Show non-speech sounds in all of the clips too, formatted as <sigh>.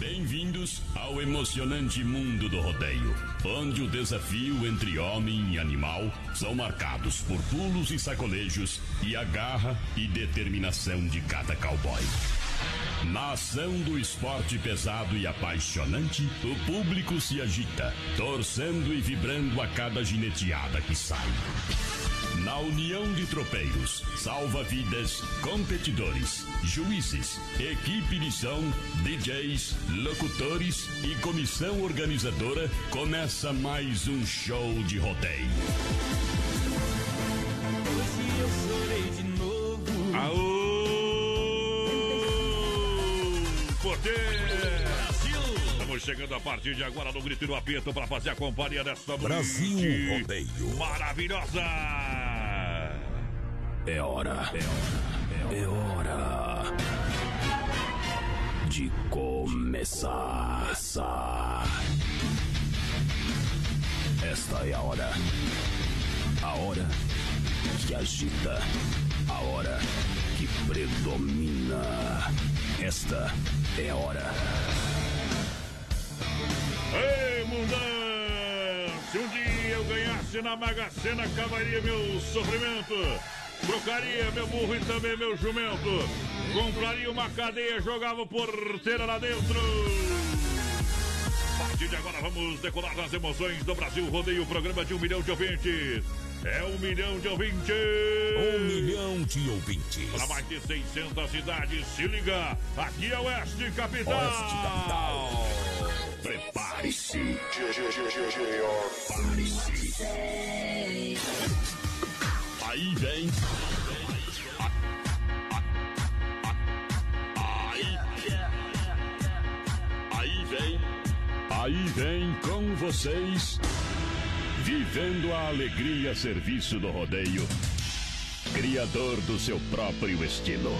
Bem-vindos ao emocionante mundo do rodeio, onde o desafio entre homem e animal são marcados por pulos e sacolejos e a garra e determinação de cada cowboy. Na ação do esporte pesado e apaixonante, o público se agita, torcendo e vibrando a cada gineteada que sai. Na união de tropeiros, salva-vidas, competidores, juízes, equipe de som, DJs, locutores e comissão organizadora, começa mais um show de rodeio. Hoje eu chorei de novo. Aô! Poder! Estamos chegando a partir de agora no grito e no apito para fazer a companhia dessa Brasil noite Rodeio. maravilhosa. É hora, é hora, é hora de começar. Esta é a hora, a hora que agita, a hora que predomina. Esta é a hora. Ei, mundão! Se um dia eu ganhasse na Mega Sena, acabaria meu sofrimento. Trocaria meu burro e também meu jumento. Compraria uma cadeia, jogava o porteira lá dentro. A partir de agora vamos decorar as emoções do Brasil Rodeio, programa de um milhão de ouvintes. É um milhão de ouvintes. Um milhão de ouvintes. Para mais de 600 cidades, se liga. Aqui é Oeste Capital. Oeste Capital. Prepare-se. Prepare-se. Aí vem. Aí. Aí vem. Aí vem com vocês. Vivendo a alegria a serviço do rodeio. Criador do seu próprio estilo.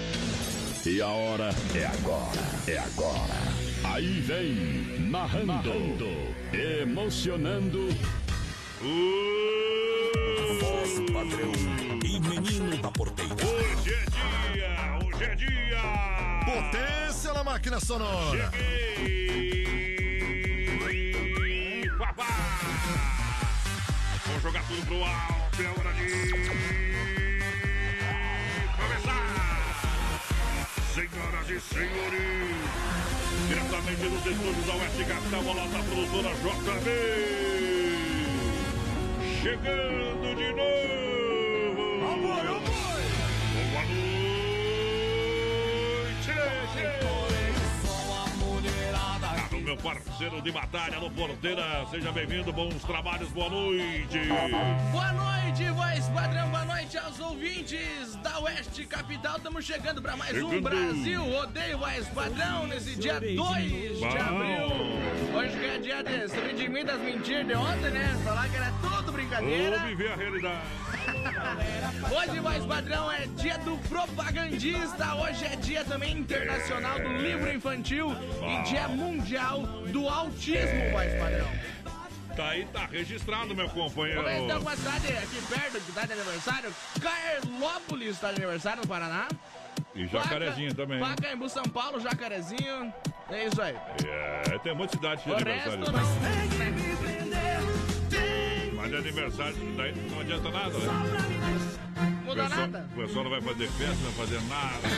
E a hora é agora. É agora. Aí vem, narrando, emocionando. Voz do padrão e menino da porteira. Hoje é dia, hoje é dia. Potência na máquina sonora. Cheguei! Papá! Vamos jogar tudo pro alto, é hora de começar! Senhoras e senhores, diretamente dos estúdios da Oeste Capital, bola da produtora JB. Chegando de novo! Boa noite! Meu parceiro de batalha, alô, porteira, seja bem-vindo, bons trabalhos, boa noite. Boa noite, voz padrão, boa noite aos ouvintes da Oeste Capital. Estamos chegando para mais um Chegando. Brasil Odeio Voz Padrão nesse dia 2 de abril. Hoje que é dia de se redimir das mentiras de ontem, né? Falar que era tudo brincadeira. Vou viver a realidade. Hoje, voz padrão, é dia do propagandista. Hoje é dia também internacional do livro infantil e dia mundial do autismo, voz padrão. Tá aí, tá registrado, meu companheiro. Então com a cidade aqui perto que tá de aniversário. Carlópolis tá de aniversário no Paraná. E jacarezinho Paca- também. Pacaembu, São Paulo, Jacarezinho. É isso aí. É, tem muita cidade de aniversário. resto não. De aniversário daí não adianta nada, né? Muda pessoal, nada. O pessoal não vai fazer festa, não vai fazer nada.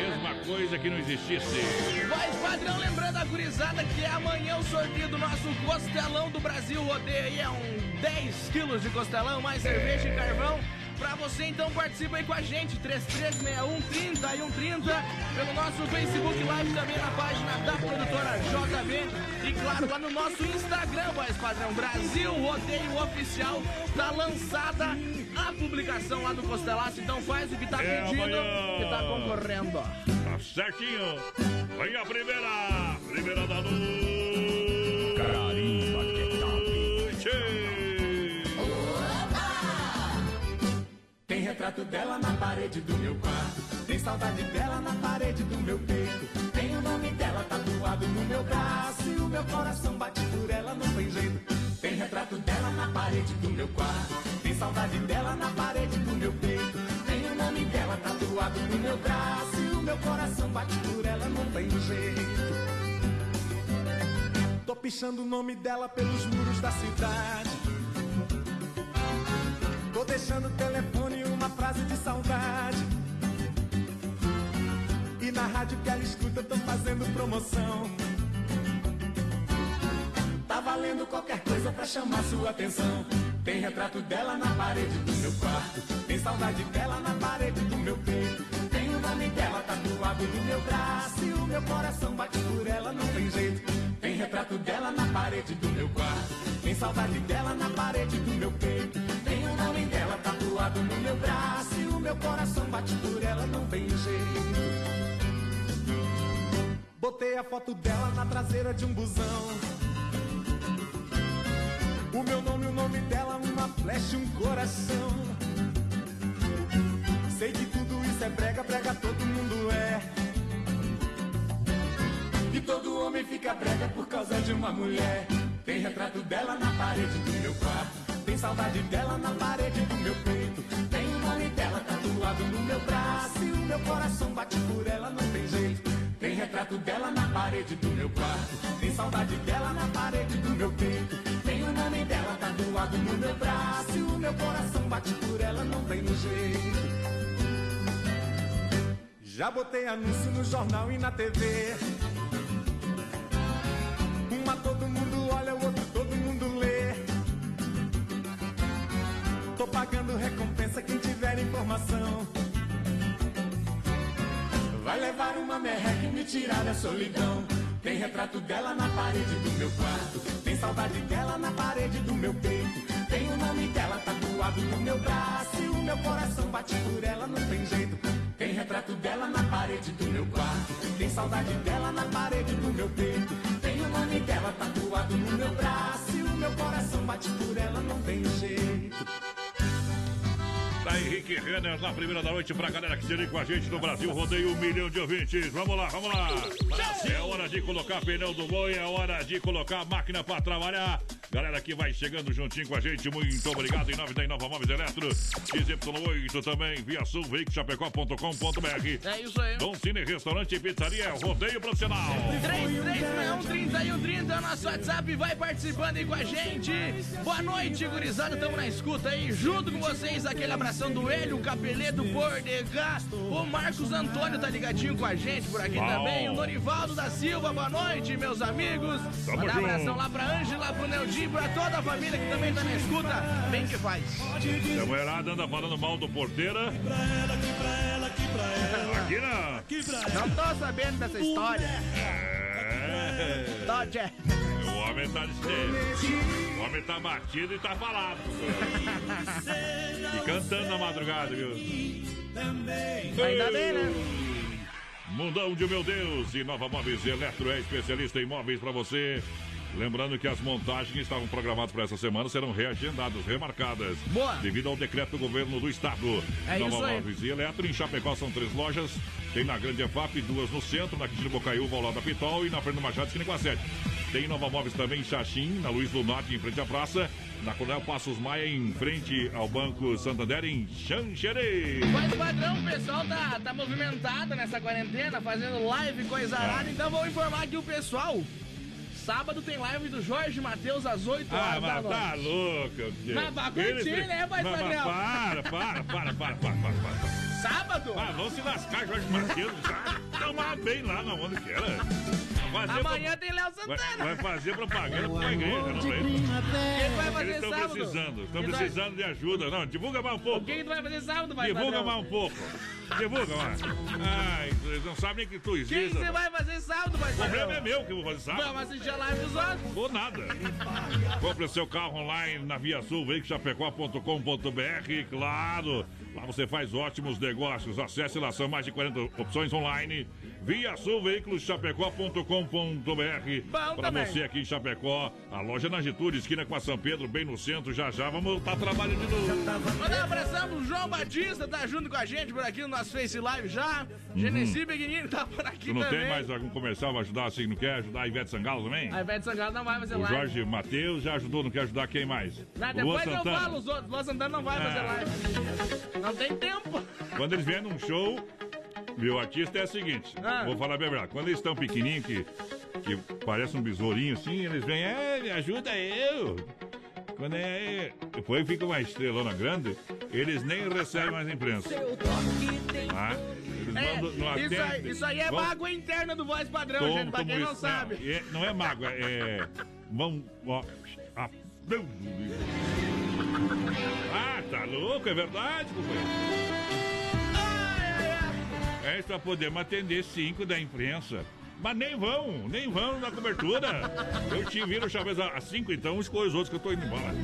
Mesma coisa que não existisse. Voz padrão, lembrando a gurizada que é amanhã o sorteio do nosso costelão do Brasil Rodeio aí. É um 10 quilos de costelão, mais cerveja e carvão. Pra você então participa aí com a gente, 3361 30 e 130 pelo nosso Facebook Live também na página da produtora JB e claro lá no nosso Instagram, voz padrão Brasil Rodeio Oficial, tá lançada a publicação lá do Costelaço, então faz o que tá É pedindo amanhã. que tá concorrendo. Tá certinho. Vem a primeira. Primeira da noite. Retrato dela na parede do meu quarto. Tem saudade dela na parede do meu peito. Tem o nome dela tatuado no meu braço. E o meu coração bate por ela, não tem jeito. Tem retrato dela na parede do meu quarto. Tem saudade dela na parede do meu peito. Tem o nome dela tatuado no meu braço. E o meu coração bate por ela, não tem jeito. Tô pichando o nome dela pelos muros da cidade. Tô deixando o telefone uma frase de saudade. E na rádio que ela escuta, tô fazendo promoção. Tá valendo qualquer coisa pra chamar sua atenção. Tem retrato dela na parede do meu quarto. Tem saudade dela na parede do meu peito. Tem o nome dela tatuado no meu braço. E o meu coração bate por ela, não tem jeito. Tem retrato dela na parede do meu quarto. Tem saudade dela na parede do meu peito. O nome dela tatuado no meu braço. E o meu coração bate por ela, não tem jeito. Botei a foto dela na traseira de um busão. O meu nome, o nome dela, uma flecha, um coração. Sei que tudo isso é brega, brega todo mundo é. E todo homem fica brega por causa de uma mulher. Tem retrato dela na parede do meu quarto. Tem saudade dela na parede do meu peito. Tem o nome dela tatuado no meu braço. E o meu coração bate por ela, não tem jeito. Tem retrato dela na parede do meu quarto. Tem saudade dela na parede do meu peito. Tem o nome dela tatuado no meu braço. E o meu coração bate por ela, não tem jeito. Já botei anúncio no jornal e na TV. Uma todo mundo olha, o outro todo mundo lê. Tô pagando recompensa quem tiver informação. Vai levar uma merreca e me tirar da solidão. Tem retrato dela na parede do meu quarto. Tem saudade dela na parede do meu peito. Tem o nome dela tatuado no meu braço. E o meu coração bate por ela, não tem jeito. Tem retrato dela na parede do meu quarto. Tem saudade dela na parede do meu peito. Tem o nome dela tatuado no meu braço. E o meu coração bate por ela, não tem jeito. Tá Henrique Renner na primeira da noite pra galera que se liga com a gente no Brasil. Rodeio um milhão de ouvintes. Vamos lá, vamos lá. É hora de colocar pneu do boi, é hora de colocar a máquina pra trabalhar. Galera que vai chegando juntinho com a gente, muito obrigado. Em nome da Inova Móveis Eletro, XY8 também, via sul, veicochapecó.com.br. É isso aí. Dom Cine Restaurante e Pizzaria, rodeio profissional. 3361 é o nosso WhatsApp. Vai participando aí com a gente. Boa noite, gurizada. Tamo na escuta aí. Junto com vocês, aquele abração do Hélio, Capeleto, Bordegá. O Marcos Antônio tá ligadinho com a gente por aqui Bom. também. O Norivaldo da Silva. Boa noite, meus amigos. Tamo Mandar um abração lá pra Ângela, pro Neldinho, pra toda a família que também tá na escuta. Bem que faz. A mulherada anda falando mal do porteira. Aqui não. Não tô sabendo dessa história. É. Dodge. O homem tá de O homem tá batido e tá falado. E cantando na madrugada, viu? Ainda bem, né? Mundão de meu Deus e Nova Móveis Eletro é especialista em móveis para você. Lembrando que as montagens que estavam programadas para essa semana serão reagendadas, remarcadas. Boa. Devido ao decreto do governo do estado. É Nova isso aí. Móveis e Eletro, em Chapecó são três lojas. Tem na Grande EFAP, duas no centro, na Quintino Bocaiúva, ao lado da Pitol e na Fernando Machado, esquina com a 7. Tem Nova Móveis também em Xaxim, na Luiz do Norte, em frente à praça. Na Coronel Passos Maia, em frente ao Banco Santander, em Xanxerê. Mas padrão, o pessoal tá, tá movimentado nessa quarentena, fazendo live, coisa arada. Então vou informar aqui o pessoal. Sábado tem live do Jorge Matheus às 8 Ah, horas da mas tá louco. Mas vai curtir, né, padrão? Para, para, para, para, para, para, para. Sábado? Ah, vamos se lascar, Jorge Matheus. Tomar bem lá na onde que era. Fazer Amanhã tem Léo pro- vai, Santana. vai fazer propaganda pra uma igreja, não vem? Quem vai Eles fazer estão sábado? precisando, estão Quem vai- precisando de ajuda. Não, divulga mais um pouco. Quem tu vai fazer sábado, vai Divulga padrão? mais um pouco. Divulga mais. Ai, eles não sabem nem que tu Quem existe. você vai fazer sábado, vai O problema é meu que eu vou fazer sábado. Vamos assistir a live dos outros. Ou nada. Compre seu carro online na Via Sul, veicochapecó.com.br, claro. Lá você faz ótimos negócios. Acesse lá, são mais de 40 opções online. Via Sul Veículos Chapecó.com.br. Para você aqui em Chapecó, a loja na Getúlio, esquina com a São Pedro, bem no centro. Já já vamos estar trabalhando de novo. Mandar um abração pro João Batista, tá junto com a gente por aqui no nosso Face Live já. Uhum. Genesi Beguinini tá por aqui tu não também. tem mais algum comercial pra ajudar assim? Não quer ajudar a Ivete Sangalo também? A Ivete Sangalo não vai fazer o live. O Jorge Matheus já ajudou, não quer ajudar quem mais? Não, depois eu falo os outros. Luan Santana não vai fazer ah. live. Não tem tempo. Quando eles vêm num show, meu artista é o seguinte, ah. vou falar bem verdade. Quando eles estão pequenininhos, que, que parece um besourinho assim, eles vêm, é, me ajuda eu. Quando é. Depois fica uma estrelona grande, eles nem recebem mais imprensa. Ah, eles é, mandam, isso, aí, isso aí é Vão... mágoa interna do voz padrão, Tom, gente, pra quem não isso. sabe. Não, é, não é mágoa, é. Vão. Ó, ah, ah, tá louco, é verdade, companheiro. É isso pra poder atender cinco da imprensa. Mas nem vão, nem vão na cobertura. <laughs> Eu te viro chaves às 5, então escolha os outros que eu tô indo embora.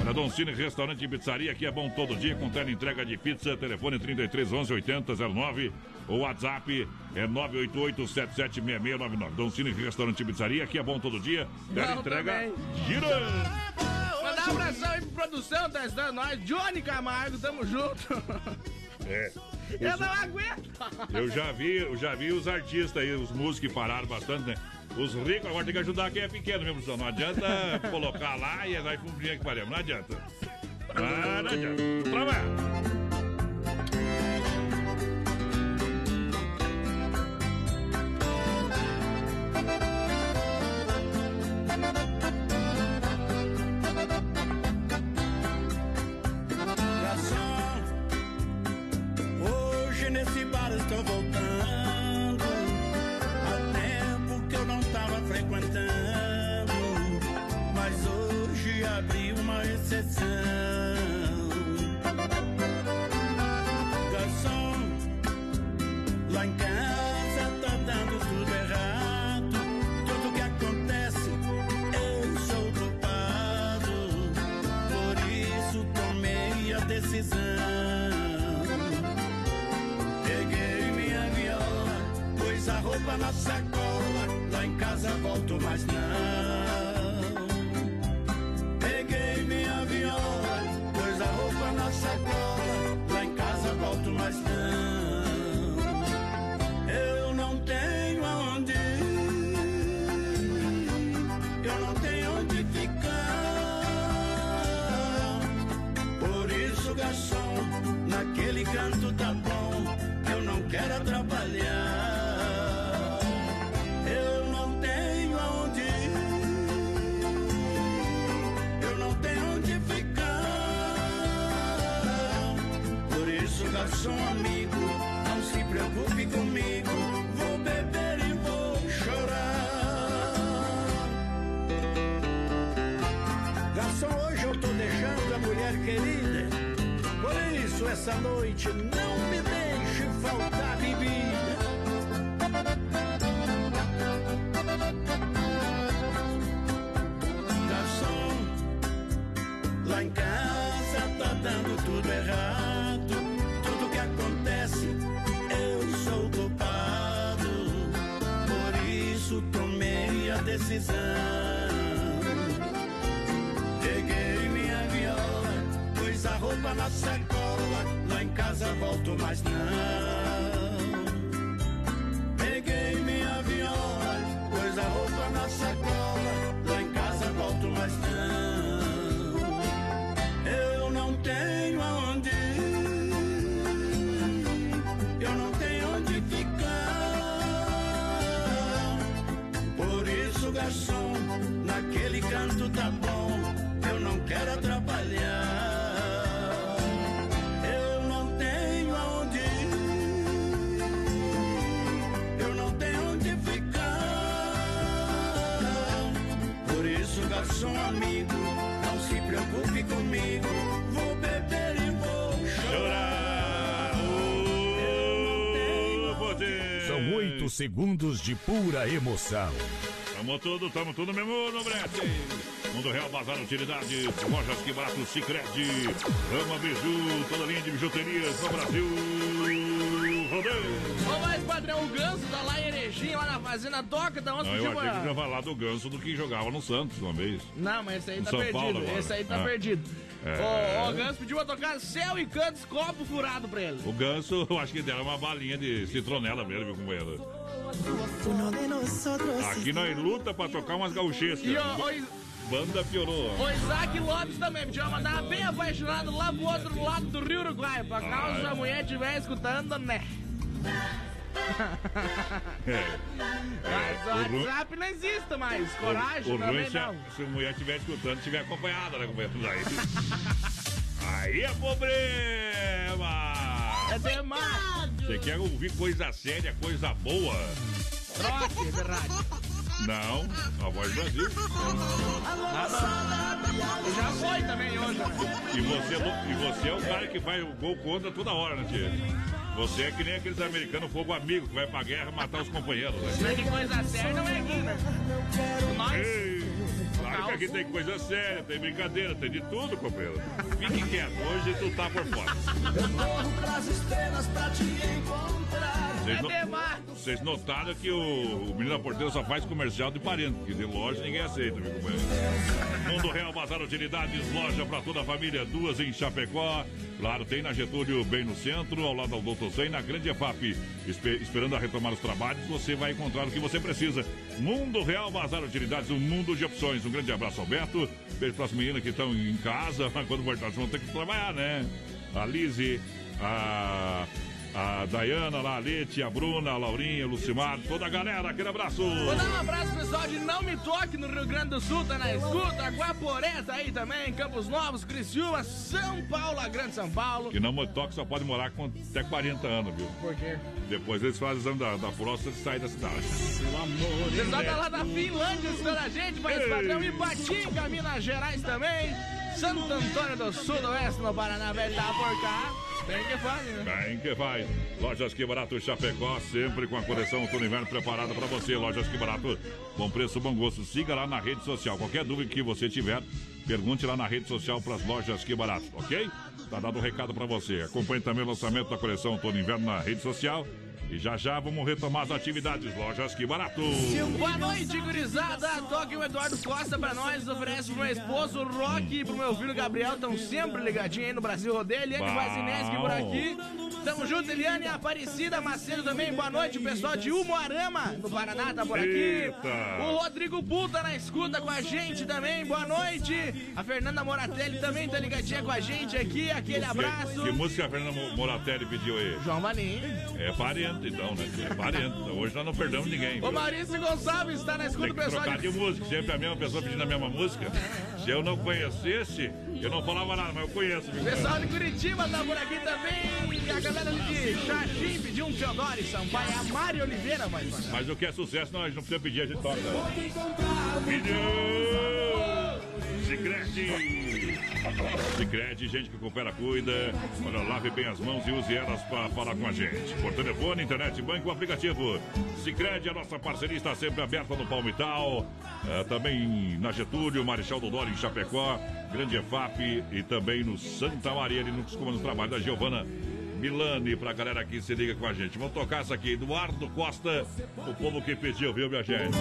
Olha, Don Cine, restaurante e pizzaria, aqui é bom todo dia, com tela entrega de pizza, telefone 33 11 80 09, o WhatsApp é 988 Don Cine, restaurante e pizzaria, aqui é bom todo dia, tela entrega gira. Mandar um abração aí pro produção, tá ajudando nós, Johnny Camargo, tamo junto. <laughs> É. Eu não aguento. Eu já vi, eu já vi os artistas aí, os músicos que pararam bastante, né? Os ricos agora tem que ajudar quem é pequeno mesmo, não adianta <laughs> colocar lá e vai cumprir que paremos, não adianta. Ah, não adianta. Trabalha. caras estão voltando. Há tempo que eu não tava frequentando. Mas hoje abri uma exceção. Garçom, lá em casa. Na sacola, lá em casa volto mais não. Peguei minha viola, pus a roupa na sacola, um amigo, não se preocupe comigo. Vou beber e vou chorar. Garçom, hoje eu tô deixando a mulher querida. Por isso, essa noite Peguei minha viola, pus a roupa na sacola, lá em casa volto mais não. Peguei minha viola, pus a roupa na sacola, isso, garçom amigo, não se preocupe comigo, vou beber e vou chorar. São oito segundos de pura emoção. Tamo tudo, tamo tudo mesmo no brete. Mundo Real Bazar Utilidade, lojas que barato Cicred, Ama Biju, toda linha de bijuterias no Brasil rodeio. Ô, mas, padrão, o Ganso tá lá em Erechim, lá na fazenda, toca da onde Não, eu tipo, achei que já falar do Ganso do que jogava no Santos uma vez. Não, mas esse aí No tá São perdido. Paulo agora. Esse aí tá Ah. perdido. É. Ô, o Ganso pediu pra tocar céu e cantos, copo furado pra ele. O Ganso, <laughs> eu acho que deram uma balinha de citronela mesmo, viu, companheiro? Aqui nós luta pra tocar umas gauchescas. E o, o, Banda piorou. o Isaac Lopes também pediu pra mandar bem apaixonado lá pro outro lado do Rio Uruguai, pra caso Ah, é. a mulher estiver escutando, né? <laughs> É. Mas o o WhatsApp não existe mais, O, coragem o ruim também é se a, não. se a mulher estiver escutando, estiver acompanhada, né, companheiro? Aí, aí é problema! É demais. Você quer ouvir coisa séria, coisa boa? Troque de rádio. Não, a voz do Brasil. E já foi também hoje? E você, e você é o cara que faz o gol contra toda hora, né, tia? Você é que nem aqueles americanos fogo amigo que vai pra guerra matar os companheiros, né? Mas que coisa séria não é aqui, né? Nós, Ei, claro que aqui tem coisa séria, tem brincadeira, tem de tudo, companheiro. Fique quieto, hoje tu tá por fora. Corro pras estrelas pra te encontrar. Vocês, no- vocês notaram que o, o menino da porteira só faz comercial de parente, porque de loja ninguém aceita, viu, companheiro? Mundo Real Bazar Utilidades, loja pra toda a família, duas em Chapecó. Claro, tem na Getúlio, bem no centro, ao lado do Doutor Zen, na Grande EFAP. Espe- esperando a retomar os trabalhos, você vai encontrar o que você precisa. Mundo Real Bazar Utilidades, um mundo de opções. Um grande abraço, Alberto. Beijo para as meninas que estão em casa, mas <laughs> quando voltar, vão ter que trabalhar, né? A Lise, a. A Dayana, lá, a Lete, a Bruna, a Laurinha, o Lucimar, toda a galera, aquele abraço! Vou dar um abraço pessoal de Não Me Toque no Rio Grande do Sul, tá na escuta. Guaporé tá aí também, Campos Novos, Criciúma, São Paulo, a Grande São Paulo. Que não toque só pode morar com até 40 anos, viu? Por quê? Depois eles fazem o exame da, da próstata e saem da cidade. O pessoal tá lá da Finlândia escutando a gente, mas padrão Ipatinga, Minas Gerais também. Santo Antônio do Sudoeste, no Paraná, velho, tá por cá. Tem que fazer, né? Bem que faz. Lojas Que Barato Chapecó, sempre com a coleção Outono Inverno preparada para você. Lojas Que Barato, bom preço, bom gosto. Siga lá na rede social. Qualquer dúvida que você tiver, pergunte lá na rede social para as Lojas Que Barato, ok? Tá dado o recado para você. Acompanhe também o lançamento da coleção Outono Inverno na rede social. E já já vamos retomar as atividades. Lojas Que Barato. Boa noite, gurizada. Toque o Eduardo Costa pra nós. Oferece pro meu esposo, o Rock, e pro meu filho Gabriel. Estão sempre ligadinhos aí no Brasil Rodeio. Eliane. Vazineski por aqui. Tamo junto, Eliane Aparecida Macedo também. Boa noite, o pessoal de Umuarama, no Paraná, tá por aqui. Eita. O Rodrigo Bull tá na escuta com a gente também. Boa noite. A Fernanda Moratelli também tá ligadinha com a gente aqui. Aquele abraço. Que, que música a Fernanda Mo- Moratelli pediu aí? João Valim. É parente, então, né? É parente. Hoje nós não perdemos ninguém. O viu? Maurício Gonçalves tá na escuta, o que pessoal trocar de de música, sempre a mesma pessoa pedindo a mesma música. Se eu não conhecesse, eu não falava nada, mas eu conheço. viu? Pessoal de Curitiba tá por aqui também. E a galera ali de Xaxim pediu um Teodoro Sampaio. A Mari Oliveira vai tocar. Mas o que é sucesso, nós não precisamos pedir, a gente toca. Vídeo! Sicredi! Sicredi, gente que coopera, cuida. Olha, lave bem as mãos e use elas para falar com a gente. Por telefone, internet, banco, aplicativo. Sicredi, a nossa parceria está sempre aberta no Palmital. eh, também na Getúlio, Marechal Dodoro em Chapecó, Grande EFAP e também no Santa Maria, ali no comando do trabalho da Giovana Milani, pra galera que se liga com a gente. Vamos tocar essa aqui, Eduardo Costa, o povo que pediu, viu, minha gente?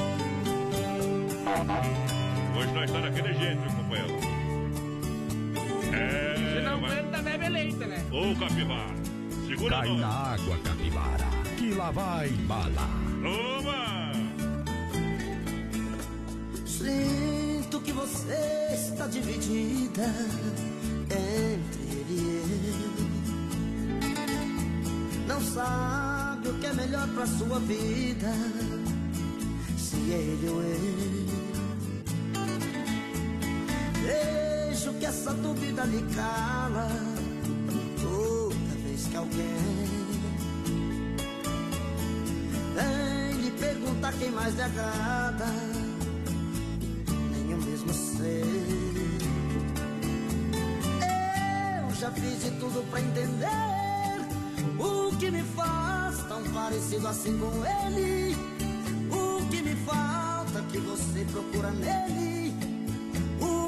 Hoje nós está daquele jeito, viu, companheiro. Se É, não vai- canta, bebe leite, né? Ô, Capivara, segura Cai nós. na água, capivara, que lá vai bala. Toma! Sinto que você está dividida entre ele e eu. Não sabe o que é melhor pra sua vida, se ele ou eu. Vejo que essa dúvida lhe cala toda vez que alguém vem lhe perguntar quem mais lhe agrada nem eu mesmo sei. Eu já fiz de tudo pra entender o que me faz tão parecido assim com ele. O que me falta que você procura nele.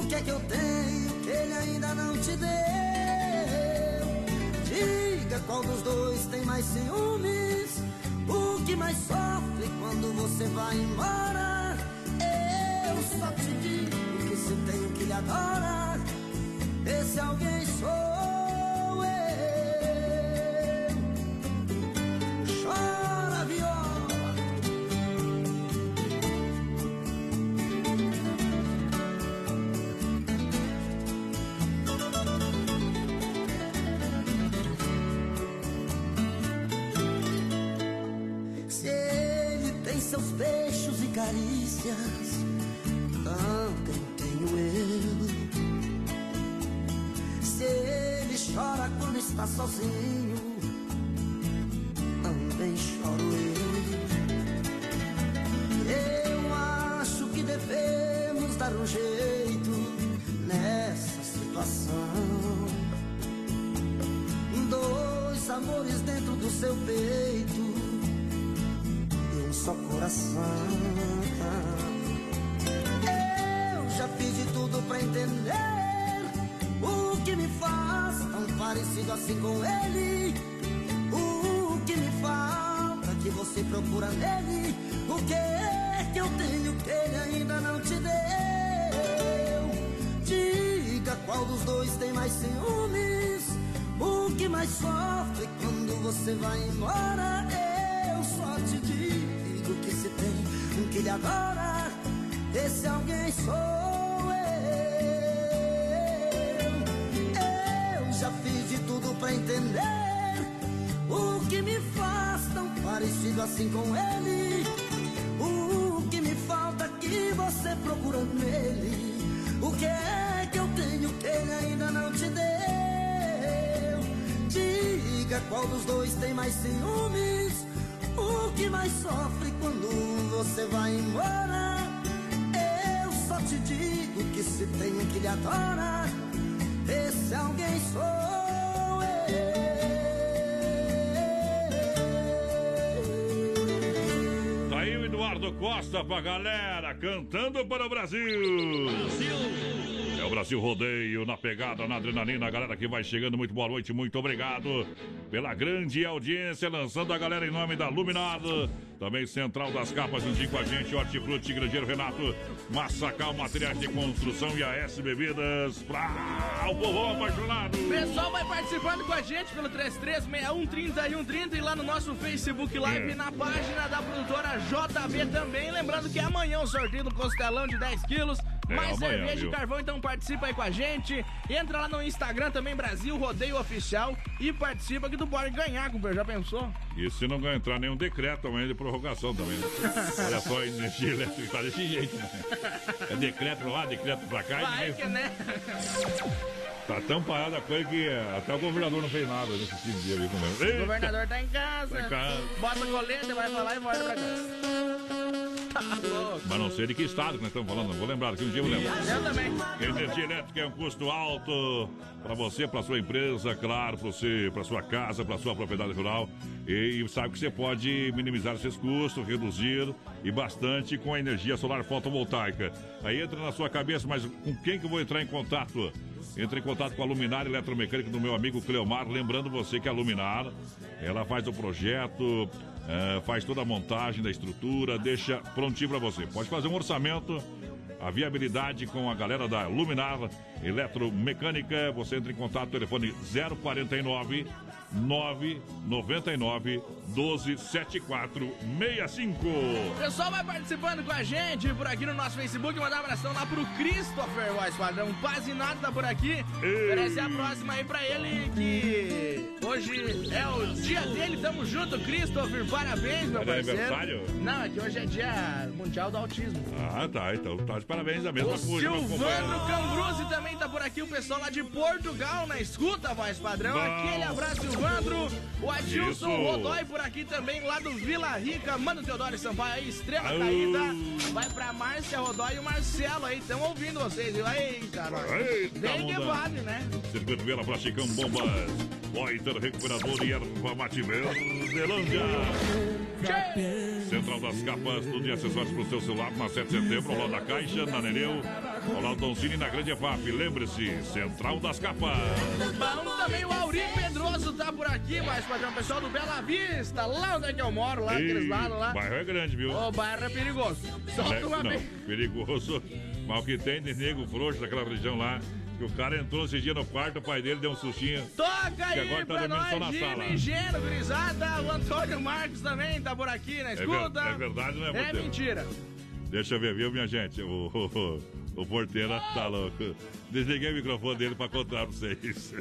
O que é que eu tenho que ele ainda não te deu? Diga qual dos dois tem mais ciúmes? O que mais sofre quando você vai embora? Eu só te digo que se tem que lhe adora, esse alguém sou sozinho, também choro eu. Eu acho que devemos dar um jeito nessa situação. Dois amores dentro do seu peito mais ciúmes. O que mais sofre quando você vai embora? Eu só te digo que se tem um que lhe adora, esse alguém sou eu. Eu já fiz de tudo pra entender o que me faz tão parecido assim com ele. O que me falta que você procura nele. O que é que eu tenho que ele ainda não te deu? Diga qual dos dois tem mais ciúmes. O que mais sofre quando você vai embora? Eu só te digo que se tem um que lhe adora, esse alguém sou eu. Tá aí o Eduardo Costa pra galera, cantando para o Brasil. É Brasil Rodeio na pegada, na adrenalina. A galera que vai chegando, muito boa noite, muito obrigado pela grande audiência. Lançando a galera em nome da Luminado. Também Central das Capas, com a gente. Hortifruti, Grandeiro Renato. Massacal, materiais de construção e AS Bebidas. Pra o povo apaixonado. Pessoal vai participando com a gente pelo 33613130 e lá no nosso Facebook Live É. na página da produtora JB também. Lembrando que amanhã o sorteio do costelão de 10 quilos. É, Mais amanhã, cerveja viu? e carvão, então participa aí com a gente. Entra lá no Instagram também, Brasil Rodeio Oficial. E participa que tu pode ganhar, companheiro. Já pensou? E se não entrar nenhum decreto amanhã de prorrogação também. né? Olha só, a energia elétrica tá desse jeito, né? É decreto lá, decreto pra cá. e Vai ninguém- que né? Tá tão parada a coisa que eh, até o governador não fez nada nesse de dia. Viu, como é? O governador tá em casa. Tá em casa. Bota coleta, vai falar e volta pra casa. Tá louco. Mas não sei de que estado que nós estamos falando, não vou lembrar, daqui um dia eu vou lembrar. Eu também. Energia elétrica é um custo alto para você, para sua empresa, claro, para você, para sua casa, para sua propriedade rural. E, e sabe que você pode minimizar esses custos, reduzir e bastante com a energia solar fotovoltaica. Aí entra na sua cabeça, mas com quem que eu vou entrar em contato? Entre em contato com a Luminar Eletromecânica do meu amigo Cleomar, lembrando você que a Luminar, ela faz o projeto, eh, faz toda a montagem da estrutura, deixa prontinho para você. Pode fazer um orçamento a viabilidade com a galera da Luminar Eletromecânica. Você entra em contato, telefone 049 999 12 74 65. O pessoal vai participando com a gente por aqui no nosso Facebook. Mandar um abração lá pro Christopher, voz padrão. Quase nada tá por aqui. Oferece a próxima aí pra ele, que hoje é o dia dele. Tamo junto, Christopher. Parabéns, meu É parceiro. aniversário? Não, é que hoje é dia mundial do autismo. Ah, tá. Então tá de parabéns a mesma O coisa. Silvano. Cambruzzi também tá por aqui, o pessoal lá de Portugal na escuta, voz padrão. Bom. Aquele abraço, Silvandro. O Adilson Isso. Rodói por aqui também, lá do Vila Rica. Manda o Teodoro Sampaio aí, estrela Au. caída. Vai pra Márcia Rodói e o Marcelo aí, estão ouvindo vocês, viu? Eita, nós. Eita, Bem que vale, né? Circuito Vela Praticão Bombas. Loiter Recuperador e Erva Mate Verdelândia. Central das Capas, tudo de acessórios para o seu celular, na 7 de setembro, ao lado da Caixa, na Nereu, ao lado do Doncini, na Grande EFAP. Lembre-se, Central das Capas. Bom, também o Auri Pedroso tá por aqui, mas padrão, pessoal do Bela Vista, lá onde é que eu moro, lá aqueles lados lá. O bairro é grande, viu? O bairro é perigoso. Solta É, uma não, perigoso. Mas o que tem de nego frouxo daquela região lá, que o cara entrou esse dia no quarto, o pai dele deu um sustinho. Toca aí agora tá pra só nós, sala. Gino Engenho, gurizada. O Antônio Marcos também tá por aqui na É, ver- escuta. é verdade, não é, É mentira. Deixa eu ver, viu, minha gente? O, o, o porteira tá louco. Desliguei o microfone dele pra contar pra vocês.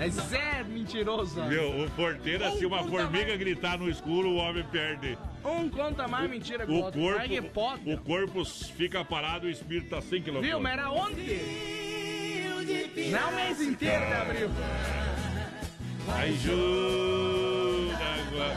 É Zé mentiroso. Viu? O porteira, se uma formiga gritar no escuro, o homem perde. Um conta mais mentira que o O outro. Corpo, o corpo fica parado e o espírito tá 100 km. Viu, mas era ontem. Não o mês inteiro de abril. Ajuda agora.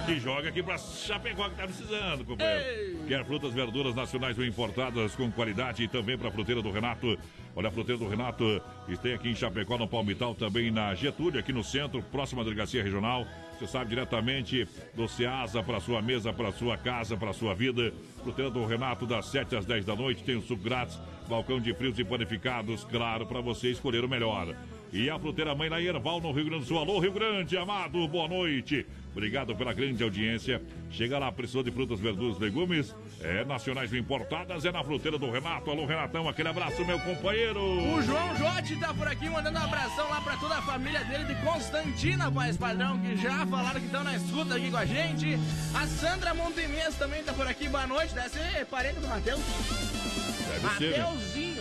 Que joga aqui pra Chapecó que tá precisando, companheiro. Ei. Quer frutas, verduras nacionais ou importadas com qualidade e também pra fruteira do Renato. Olha a fruteira do Renato que tem aqui em Chapecó, no Palmital, também na Getúlio, aqui no centro, próxima delegacia regional. Você sabe diretamente do Ceasa para sua mesa, para sua casa, para sua vida. Fruteira do Renato, das 7 às 10 da noite, tem o suco grátis, balcão de frios e panificados, claro, para você escolher o melhor. E a fruteira mãe na Erval, no Rio Grande do Sul. Alô, Rio Grande, amado, boa noite. Obrigado pela grande audiência. Chega lá, precisou de frutas, verduras, legumes. É nacionais importadas, é na fruteira do Renato. Alô, Renatão, aquele abraço, meu companheiro. O João Jote tá por aqui mandando um abração lá pra toda a família dele de Constantina, paz padrão, que já falaram que estão na escuta aqui com a gente. A Sandra Montemês também tá por aqui, boa noite. Deve ser parente do Matheus. Né? Mateuzinho.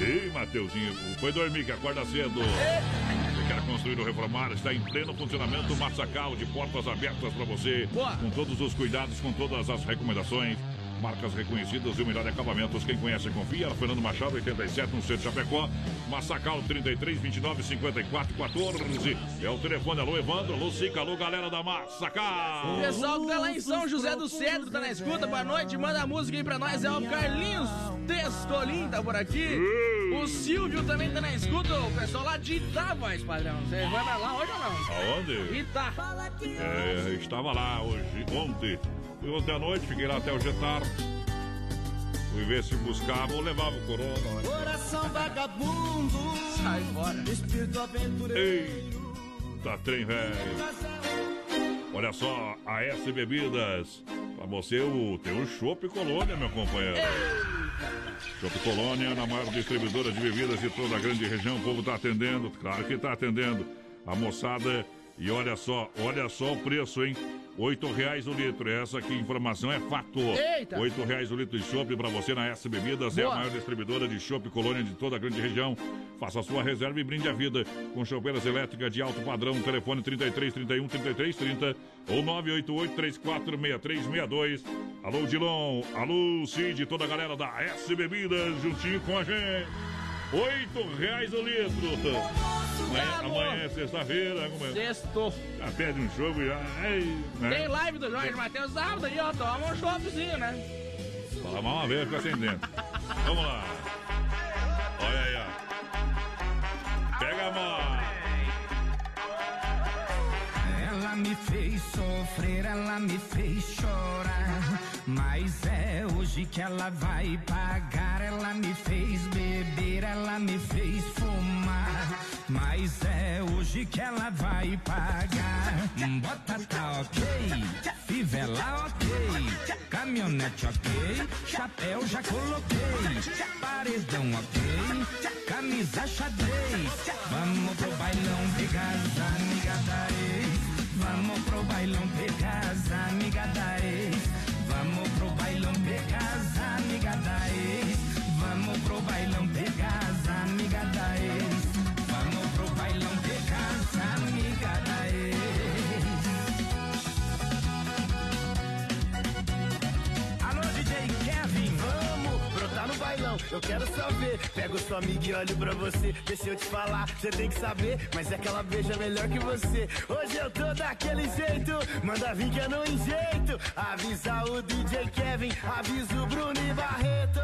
Ei, Mateuzinho, foi dormir que acorda cedo. Você quer construir ou reformar? Está em pleno funcionamento Massacal, de portas abertas para você. Boa. Com todos os cuidados, com todas as recomendações. Marcas reconhecidas e o melhor acabamentos. Quem conhece, confia. Fernando Machado, 87, no centro de Chapecó. Massacal, 33, 29, 54, 14. É o telefone. Alô, Evandro. Alô, Sica. Alô, galera da Massacal. O pessoal que tá lá em São José do Cedro, tá na escuta, boa noite, manda a música aí pra nós, é o Carlinhos Testolin, tá por aqui. O Silvio também tá na escuta, o pessoal lá de Itá, voz padrão. Você vai pra lá hoje ou não? Aonde? Itá. É, estava lá hoje, ontem. Fui ontem à noite, fiquei lá até hoje à tarde. Fui ver se buscava ou levava o corona. né? Coração vagabundo, Sai fora. espírito aventureiro. Eita, trem velho. Olha só, a S Bebidas. Pra você o, tem o Chopp Colônia, meu companheiro. Chopp Colônia, na maior distribuidora de bebidas de toda a grande região. O povo tá atendendo, claro que tá atendendo. A moçada. E olha só, olha só o preço, hein? Oito reais o litro. Essa aqui informação é fato. Eita. Oito reais o litro de chopp pra você na S Bebidas. É a Boa. maior distribuidora de chopp colônia de toda a grande região. Faça a sua reserva e brinde a vida com chopeiras elétricas de alto padrão. Telefone 33 31 33 30 ou 988 34 63 62. Alô, Dilon. Alô, Cid, toda a galera da S Bebidas juntinho com a gente. Oito reais o litro. Amanhã, amanhã é sexta-feira. como é? Sextou. Já pede um jogo já. Ei, né? Tem live do Jorge Matheus sábado aí, ó, toma um choppzinho, né? Fala mal uma vez, fica sem dentro. Vamos lá. Olha aí, ó. Pega a mão. Ela me fez sofrer, ela me fez chorar. Mas é hoje que ela vai pagar. Ela me fez beber, ela me fez fumar. Mas é hoje que ela vai pagar. Bota tá ok, fivela ok, caminhonete ok, chapéu já coloquei, paredão ok, camisa xadrez. Vamos pro bailão pegar as amigas da ex. Vamos pro bailão pegar as amigas da ex. Eu quero saber. Pego sua amiga e olho pra você. Deixa eu te falar, você tem que saber. Mas é que ela beija melhor que você. Hoje eu tô daquele jeito, manda vir que eu não enjeito. Avisa o DJ Kevin, avisa o Bruno e Barreto.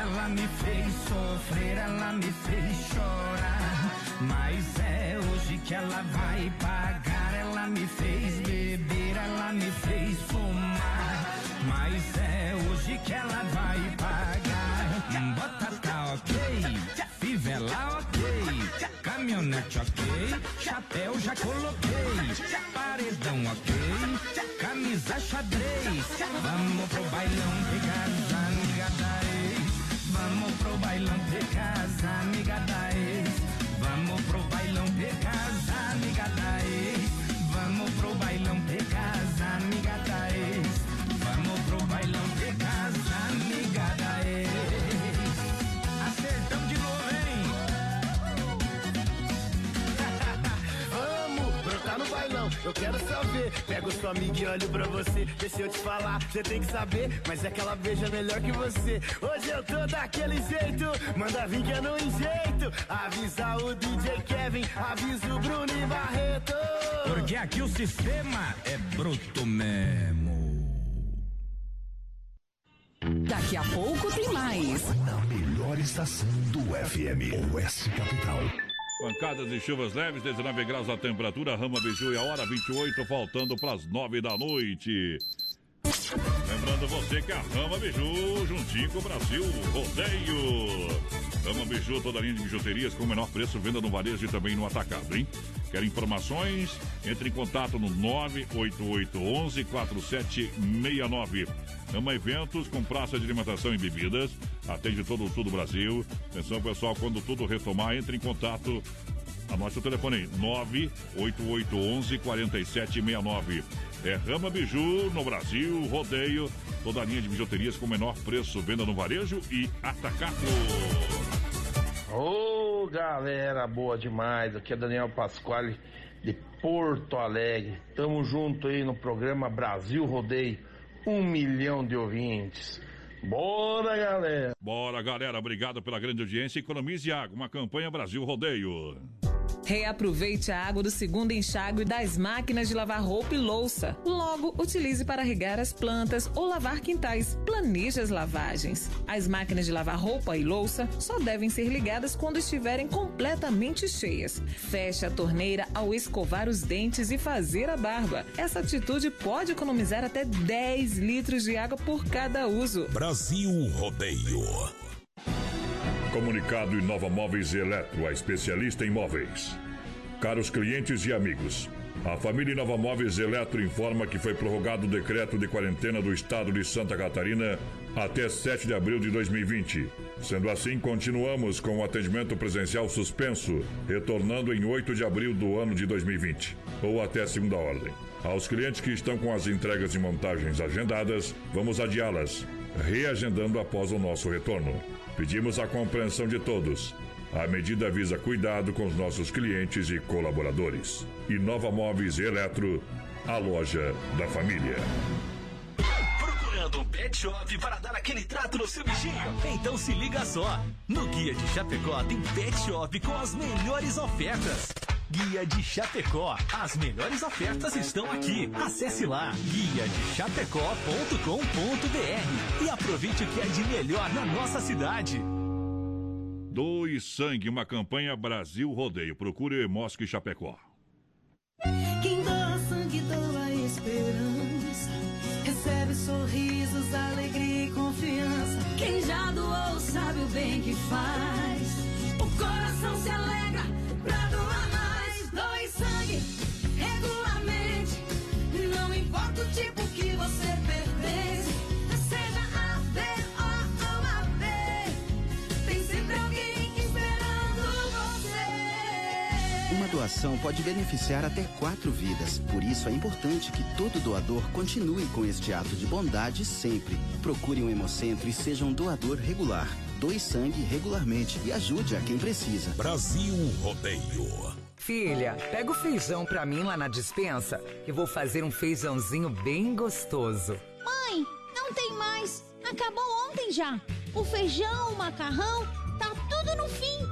Ela me fez sofrer, ela me fez chorar. Mas é hoje que ela vai pagar. Ela me fez beber, ela me fez ok, chapéu já coloquei, paredão ok, camisa xadrez. Vamos pro bailão pegar as amiga da ex. Vamos pro bailão pegar as amiga da ex. Eu quero saber. Pego sua amiga e olho pra você. Deixa eu te falar, você tem que saber. Mas é que ela beija melhor que você. Hoje eu tô daquele jeito, manda vir que eu não enjeito. Avisa o DJ Kevin, avisa o Bruno e Barreto. Porque aqui o sistema é bruto mesmo. Daqui a pouco tem mais. Na melhor estação do FM, Oeste Capital. Pancadas e chuvas leves, 19 graus a temperatura, Rama Biju e a hora 28, faltando para as 9 da noite. Lembrando você que a Rama Biju, juntinho com o Brasil, rodeio. Rama Biju, toda linha de bijuterias com o menor preço, venda no varejo e também no atacado, hein? Quer informações? Entre em contato no 98811 4769. Rama Eventos com praça de alimentação e bebidas. Atende todo o sul do Brasil. Atenção, pessoal, quando tudo retomar, entre em contato. Anote o telefone aí, 98811 4769. É Rama Biju no Brasil, rodeio, toda a linha de bijuterias com menor preço, venda no varejo e atacado. Ô galera, boa demais. Aqui é Daniel Pasquale de Porto Alegre. Tamo junto aí no programa Brasil Rodeio. Um milhão de ouvintes. Bora, galera! Bora, galera, obrigado pela grande audiência. Economize água, uma campanha Brasil Rodeio. Reaproveite a água do segundo enxágue das máquinas de lavar roupa e louça. Logo, utilize para regar as plantas ou lavar quintais. Planeje as lavagens. As máquinas de lavar roupa e louça só devem ser ligadas quando estiverem completamente cheias. Feche a torneira ao escovar os dentes e fazer a barba. Essa atitude pode economizar até 10 litros de água por cada uso. Brasil Rodeio. Comunicado Inova Móveis e Eletro, a especialista em móveis. Caros clientes e amigos, a família Inova Móveis Eletro informa que foi prorrogado o decreto de quarentena do estado de Santa Catarina até 7 de abril de 2020. Sendo assim, continuamos com o atendimento presencial suspenso, retornando em 8 de abril do ano de 2020, ou até segunda ordem. Aos clientes que estão com as entregas e montagens agendadas, vamos adiá-las, reagendando após o nosso retorno. Pedimos a compreensão de todos. A medida visa cuidado com os nossos clientes e colaboradores. Inova Móveis e Eletro, a loja da família. Procurando um pet shop para dar aquele trato no seu bichinho? Então se liga só. No Guia de Chapecó tem pet shop com as melhores ofertas. Guia de Chapecó. As melhores ofertas estão aqui. Acesse lá guia de chapecó.com.br e aproveite o que é de melhor na nossa cidade. Doe sangue, uma campanha Brasil Rodeio. Procure Mosque Chapecó. Quem doa sangue doa esperança. Recebe sorrisos, alegria e confiança. Quem já doou sabe o bem que faz. O coração se alegra doação pode beneficiar até quatro vidas. Por isso é importante que todo doador continue com este ato de bondade sempre. Procure um hemocentro e seja um doador regular. Doe sangue regularmente e ajude a quem precisa. Brasil Rodeio. Filha, pega o feijão pra mim lá na dispensa, que vou fazer um feijãozinho bem gostoso. Mãe, não tem mais. Acabou ontem já. O feijão, o macarrão, tá tudo no fim.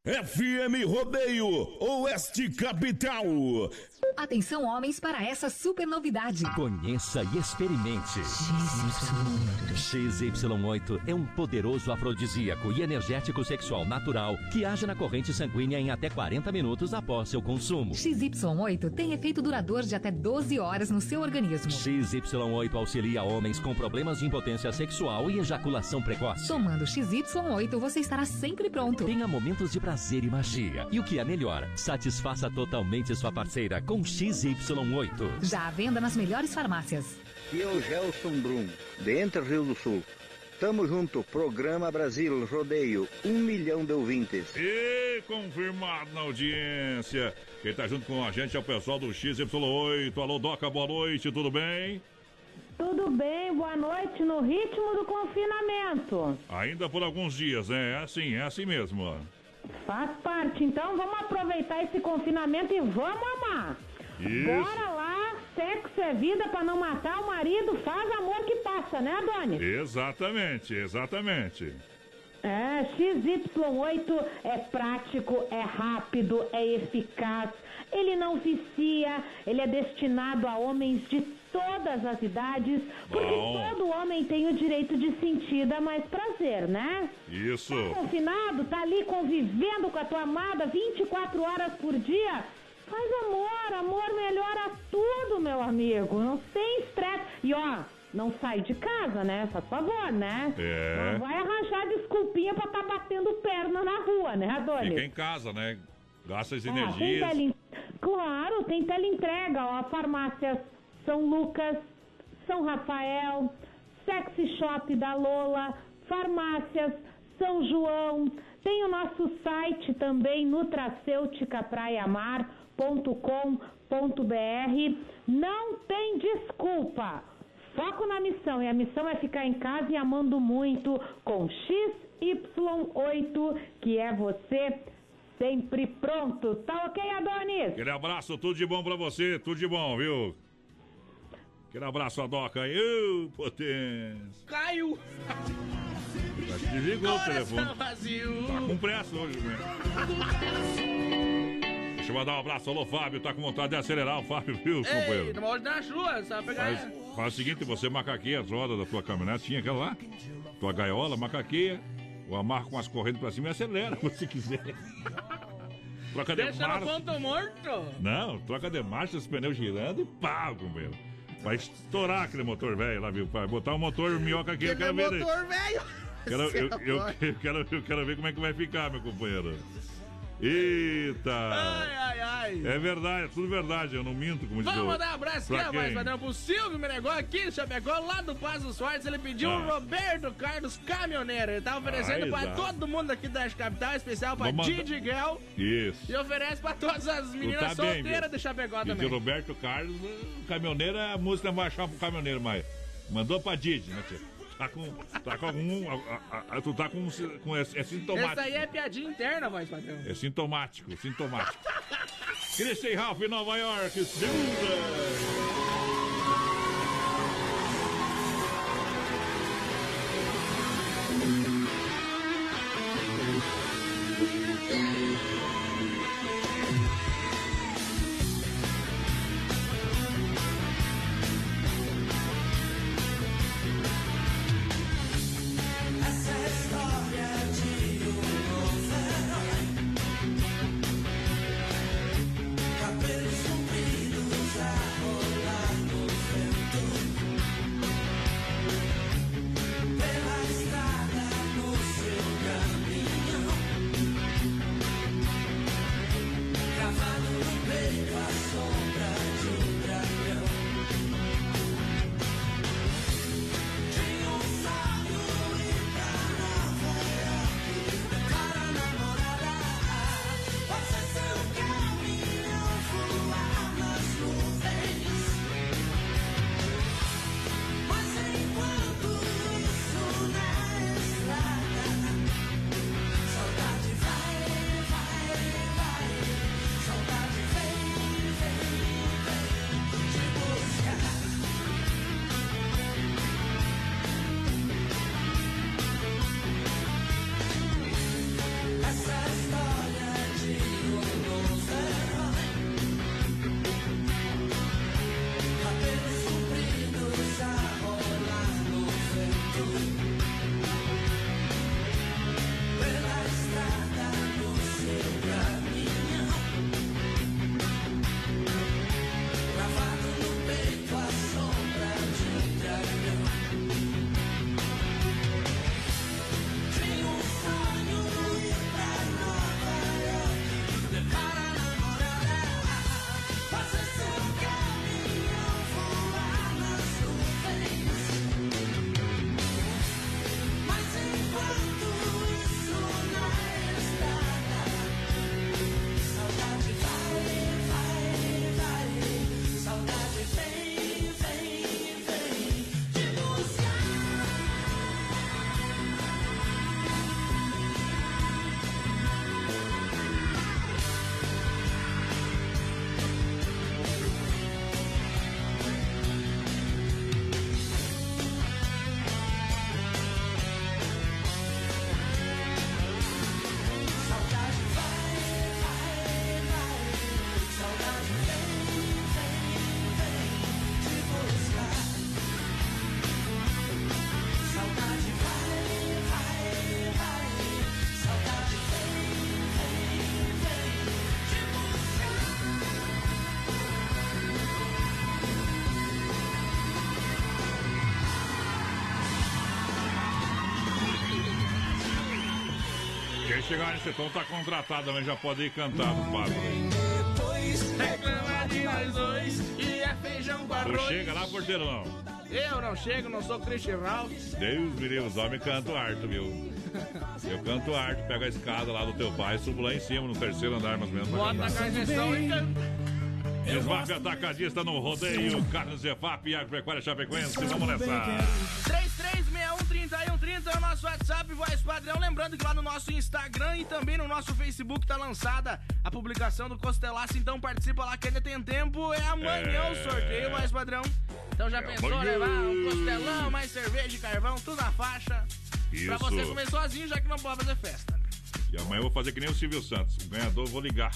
FM Rodeio Oeste Capital. Atenção, homens, para essa super novidade. Conheça e experimente. XY8 é um poderoso afrodisíaco e energético sexual natural que age na corrente sanguínea em até 40 minutos após seu consumo. XY8 tem efeito duradouro de até 12 horas no seu organismo. XY8 auxilia homens com problemas de impotência sexual e ejaculação precoce. Tomando XY8, você estará sempre pronto. Tenha momentos de prazer e magia. E o que é melhor, satisfaça totalmente sua parceira com XY8. Já à venda nas melhores farmácias. E eu, Gelson Brum, de Entre Rio do Sul. Tamo junto, Programa Brasil Rodeio, um milhão de ouvintes. E confirmado na audiência. Quem tá junto com a gente é o pessoal do XY8. Alô, Doca, boa noite, tudo bem? Tudo bem, boa noite, no ritmo do confinamento. Ainda por alguns dias, né? É assim, é assim mesmo. Faz parte, então vamos aproveitar esse confinamento e vamos amar. Isso. Bora lá, sexo é vida pra não matar o marido, faz amor que passa, né, Adonis? Exatamente, exatamente. É, XY8 é prático, é rápido, é eficaz, ele não vicia, ele é destinado a homens de todas as idades, porque Bom. todo homem tem o direito de sentir dar mais prazer, né? Isso. Tá confinado, tá ali convivendo com a tua amada 24 horas por dia? Faz amor, amor melhora tudo, meu amigo. Não tem estresse. E ó, não sai de casa, né? Faz favor, né? É. Não vai arranjar desculpinha pra tá batendo perna na rua, né, Adonis? Fica em casa, né? Gasta as Ah, tem energias. tele... Claro, tem teleentrega, ó. Farmácias São Lucas, São Rafael, Sexy Shop da Lola, farmácias São João. Tem o nosso site também, nutracêuticapraiamar.com.br. Não tem desculpa. Foco na missão, e a missão é ficar em casa e amando muito com XY8, que é você sempre pronto. Tá ok, Adonis? Aquele abraço, tudo de bom pra você, tudo de bom, viu? Aquele abraço a Doca aí, Ô, potência. Caiu! Já desligou o telefone. Coração vazio. Tá com pressa hoje, né? Deixa eu mandar um abraço, alô Fábio, tá com vontade de acelerar o Fábio, viu, Ei, companheiro? não pode dar chuva, sabe pegar. Faz, faz o seguinte, você macaqueia as rodas da tua caminhonete, tinha aquela lá, tua gaiola, macaqueia, ou amarra com as correntes pra cima e acelera, <laughs> se você quiser. Troca de Deixa no marcha. ponto morto. Não, troca de marcha, os pneus girando e pá, companheiro. Vai estourar aquele motor velho lá, viu? Vai botar um motor minhoca aqui, eu quero ver. Aquele motor velho. Quero, <laughs> eu, Céu, eu- eu quero, eu quero ver como é que vai ficar, meu companheiro. Eita! Ai, ai, ai. É verdade, é tudo verdade, eu não minto, como diz Vamos mandar um abraço Pra aqui, quem? padrão, pro Silvio Menegó aqui Chapecó, lá do Passo dos Fortes. Ele pediu Ah. o Roberto Carlos Caminhoneiro. Ele tá oferecendo Ah, pra exato. todo mundo aqui da Capital, especial pra Vamos Didi Girl. Isso. E oferece pra todas as meninas tá bem, solteiras viu? de Chapecó E também. Roberto Carlos, caminhoneiro, a música não vai achar pro caminhoneiro, mas mandou pra Didi, né, tio? Tá com, tá com algum. a- a- a- tu tá com. com é, é sintomático. Essa aí é piadinha interna, voz padrão. É sintomático, sintomático. Christian Ralph, Nova York, segunda. Chegar nesse tom, tá contratado, mas já pode ir cantar no quadro. Reclama de nós dois e é feijão com Tu arroz. chega lá, porteiro, não. Eu não chego, não sou Christian Ralph. Deus me livre, os homens cantam harto, viu? Eu canto harto, pego a escada lá do teu pai, subo lá em cima, no terceiro andar, mais ou menos. Bota a carneção e canta. Desmarque atacadista no rodeio, Carlos Zefap Agropecuária Chapecoense. Vamos nessa. Padrão. Lembrando que lá no nosso Instagram e também no nosso Facebook tá lançada a publicação do Costelaço. Então participa lá que ainda tem tempo. É amanhã É. o sorteio, voz padrão. Então já É pensou amanhã. levar um costelão, mais cerveja e carvão, tudo na faixa. Pra Isso. você comer sozinho, já que não pode fazer festa. E amanhã eu vou fazer que nem o Silvio Santos. O ganhador eu vou ligar.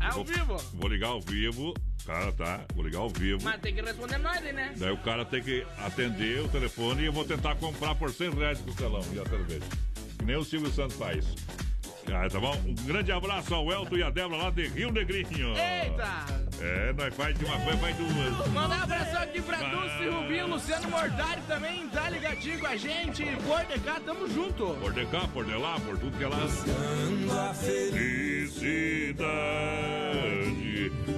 É ao vou- vivo. Vou ligar ao vivo. Tá, tá. Vou ligar ao vivo. Mas tem que responder nós, né? Daí o cara tem que atender o telefone e eu vou tentar comprar por 100 reais o costelão e a cerveja. Que nem o Silvio Santos faz. Ah, tá bom? Um grande abraço ao Elton e a Débora lá de Rio Negrinho. Eita! É, nós faz de uma coisa, faz duas. Mandar um abração aqui pra Vai. Dulce Rubinho, Luciano Mortari também, tá ligadinho com a gente. Por de cá, tamo junto. Por de cá, por de lá, por tudo que é lá. Felicidade.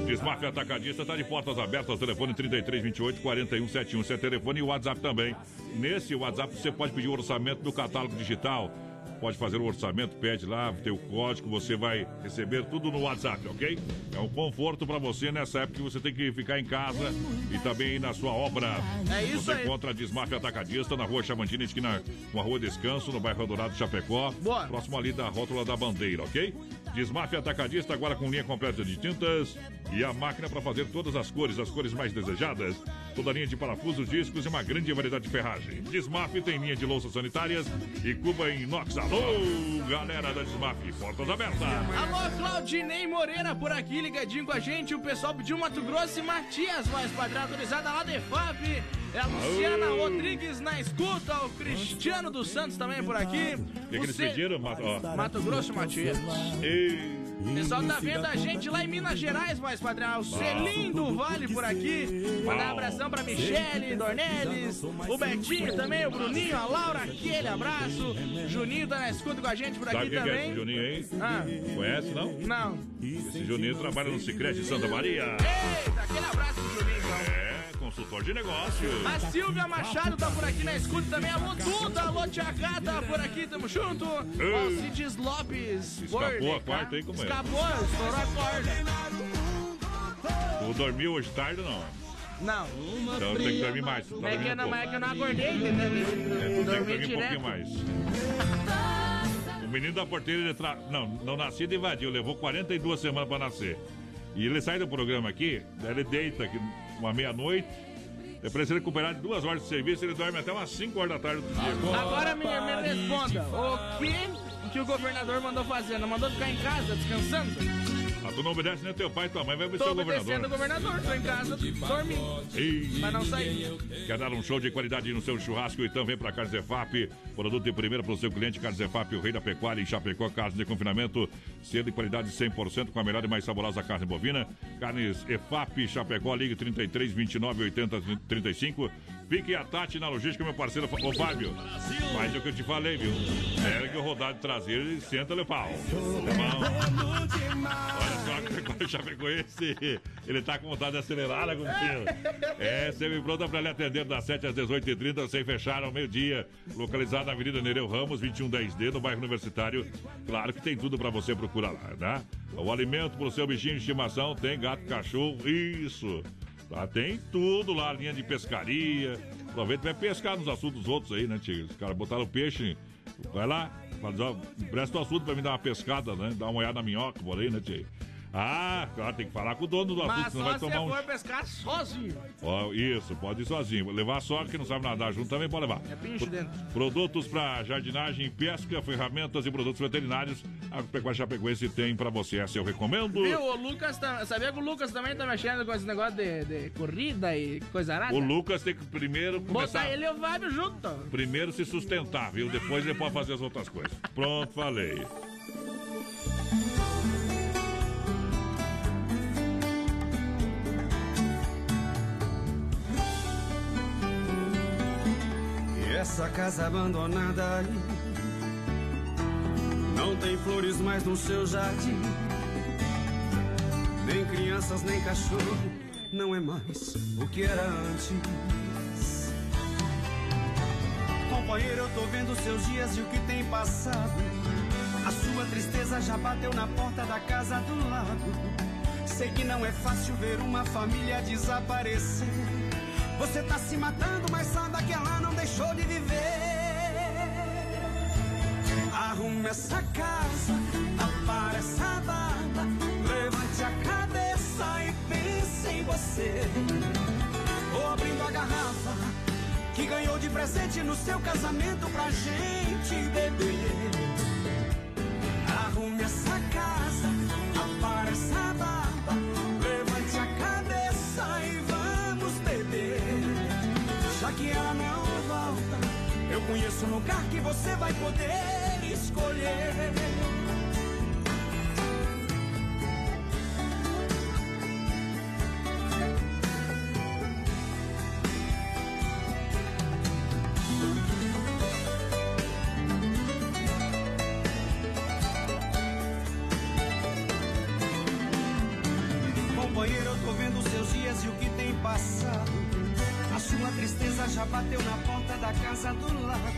Desmarque Atacadista tá de portas abertas. Telefone 33 28 41 71. Esse é telefone e WhatsApp também. Nesse WhatsApp você pode pedir o orçamento do catálogo digital. Pode fazer o orçamento, pede lá, tem o código, você vai receber tudo no WhatsApp, ok? É um conforto para você nessa época que você tem que ficar em casa e também na sua obra. É isso você aí. encontra a Desmafia Atacadista na rua Chamantina, esquina com a rua Descanso, no bairro Dourado Chapecó. Próximo ali da rótula da bandeira, ok? Desmafia Atacadista agora com linha completa de tintas e a máquina para fazer todas as cores, as cores mais desejadas. Toda linha de parafusos, discos e uma grande variedade de ferragem. Desmaf tem linha de louças sanitárias e cuba em inox. Alô, galera da Desmaf, portas abertas. Alô, Claudinei Moreira por aqui, ligadinho com a gente. O pessoal pediu Mato Grosso e Matias, mais padrão autorizada lá de FAP. É a Luciana Aô. Rodrigues na escuta, o Cristiano dos Santos também por aqui. O que, que eles pediram, Mato? Mato Grosso e Matias. Ei. O pessoal tá vendo a gente lá em Minas Gerais, mais padrão. O Selim do Vale por aqui. Mandar um abração pra Michele, Dornelles, o Betinho também, o Bruninho, a Laura, aquele abraço. Juninho tá na escuta com a gente por Sabe aqui quem que é esse também. Juninho aí? Ah. Conhece, não? Não. Esse Juninho trabalha no Cicrete de Santa Maria. Eita, aquele abraço pro Juninho, então. É, consultor de negócio. A Silvia Machado tá por aqui na escuta também. Alô, Duda, alô, Tia Gata, por aqui, tamo junto. Ó, o Cides Lopes. Escapou a cá. quarta aí, como é? Escapou, estourou a corda. Tu dormiu hoje tarde ou não? Não. Então tem que dormir mais. Tá É que, eu não, é que eu não acordei, entendeu? É, Dormi dormir um direto. pouquinho mais. O menino da porteira, ele tra... não, não nascido invadiu, levou 42 semanas pra nascer. E ele sai do programa aqui, ele deita aqui uma meia-noite. Depois ele recuperar de duas horas de serviço, ele dorme até umas 5 horas da tarde do dia. Agora me, me responda, o que, que o governador mandou fazer? Não mandou ficar em casa descansando? Ah, tu não obedece nem teu pai e tua mãe, vai Tô obedecer o obedecendo o governador. governador, tô em casa dormindo. Ei. Mas não saí. Quer dar um show de qualidade no seu churrasco? Então vem pra Carnes EFAP, produto de primeira para o seu cliente. Carnes EFAP, o rei da pecuária em Chapecó, carnes de confinamento, selo de qualidade 100% com a melhor e mais saborosa carne bovina. Carnes EFAP, Chapecó, ligue 33 29 80 35. Pique a Tati na logística, meu parceiro. Ô Fábio, faz o que eu te falei, viu? Ergue o rodado traseiro e senta-lhe o pau. Olha agora o Chapecoense, ele tá com vontade de acelerar, né? É, sempre pronta para lhe atender das 7 às 18h30, sem fechar ao meio-dia. Localizado na Avenida Nereu Ramos, 2110D, no bairro Universitário. Claro que tem tudo para você procurar lá, né? O alimento pro seu bichinho de estimação tem gato, cachorro, isso. Lá tem tudo lá, linha de pescaria. Aproveita vai pescar nos assuntos outros aí, né, tio? Os caras botaram peixe, vai lá, presta o assunto pra me dar uma pescada, né? Dá uma olhada na minhoca, por aí, né, tio? Ah, claro, tem que falar com o dono do Mas senão só vai tomar um for pescar sozinho. Ó, isso, pode ir sozinho. Levar sogra que não sabe nadar junto também pode levar. É pinche dentro. Produtos para jardinagem pesca, ferramentas e produtos veterinários. A Pecuária Chapecoense tem para você. Essa eu recomendo. Viu, o Lucas, tá- sabia que o Lucas também tá mexendo com esse negócio de, de corrida e coisa arada? O Lucas tem que primeiro começar. Botar ele e o Fábio junto. Primeiro se sustentar, viu? Depois ele pode fazer as outras coisas. Pronto, falei. Essa casa abandonada Não tem flores mais no seu jardim. Nem crianças, nem cachorro. Não é mais o que era antes. Companheiro, eu tô vendo seus dias e o que tem passado. A sua tristeza já bateu na porta da casa do lado. Sei que não é fácil ver uma família desaparecer. Você tá se matando, mas saiba que ela não deixou de viver. Arrume essa casa, apare essa barba, levante a cabeça e pense em você. Vou abrindo a garrafa que ganhou de presente no seu casamento pra gente beber. Lugar que você vai poder escolher. Companheiro, eu tô vendo seus dias e o que tem passado. A sua tristeza já bateu na porta da casa do lado.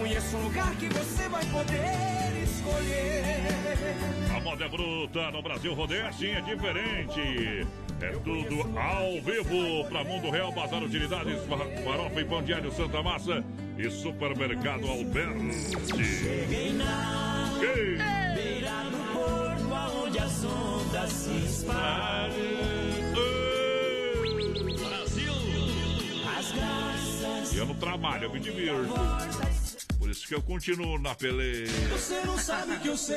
conheço um lugar que você vai poder escolher. A moda é bruta no Brasil Rodeio é diferente. É tudo ao vivo para Mundo Real, Bazar Utilidades, fa- Farofa e Pão Diário Santa Massa e Supermercado Alberti. Cheguei na Ei! beira do porto, aonde as ondas se espalham. Brasil! As graças. E eu não trabalho, eu me divirto. Isso que eu continuo na peleia. Você não sabe que eu sei.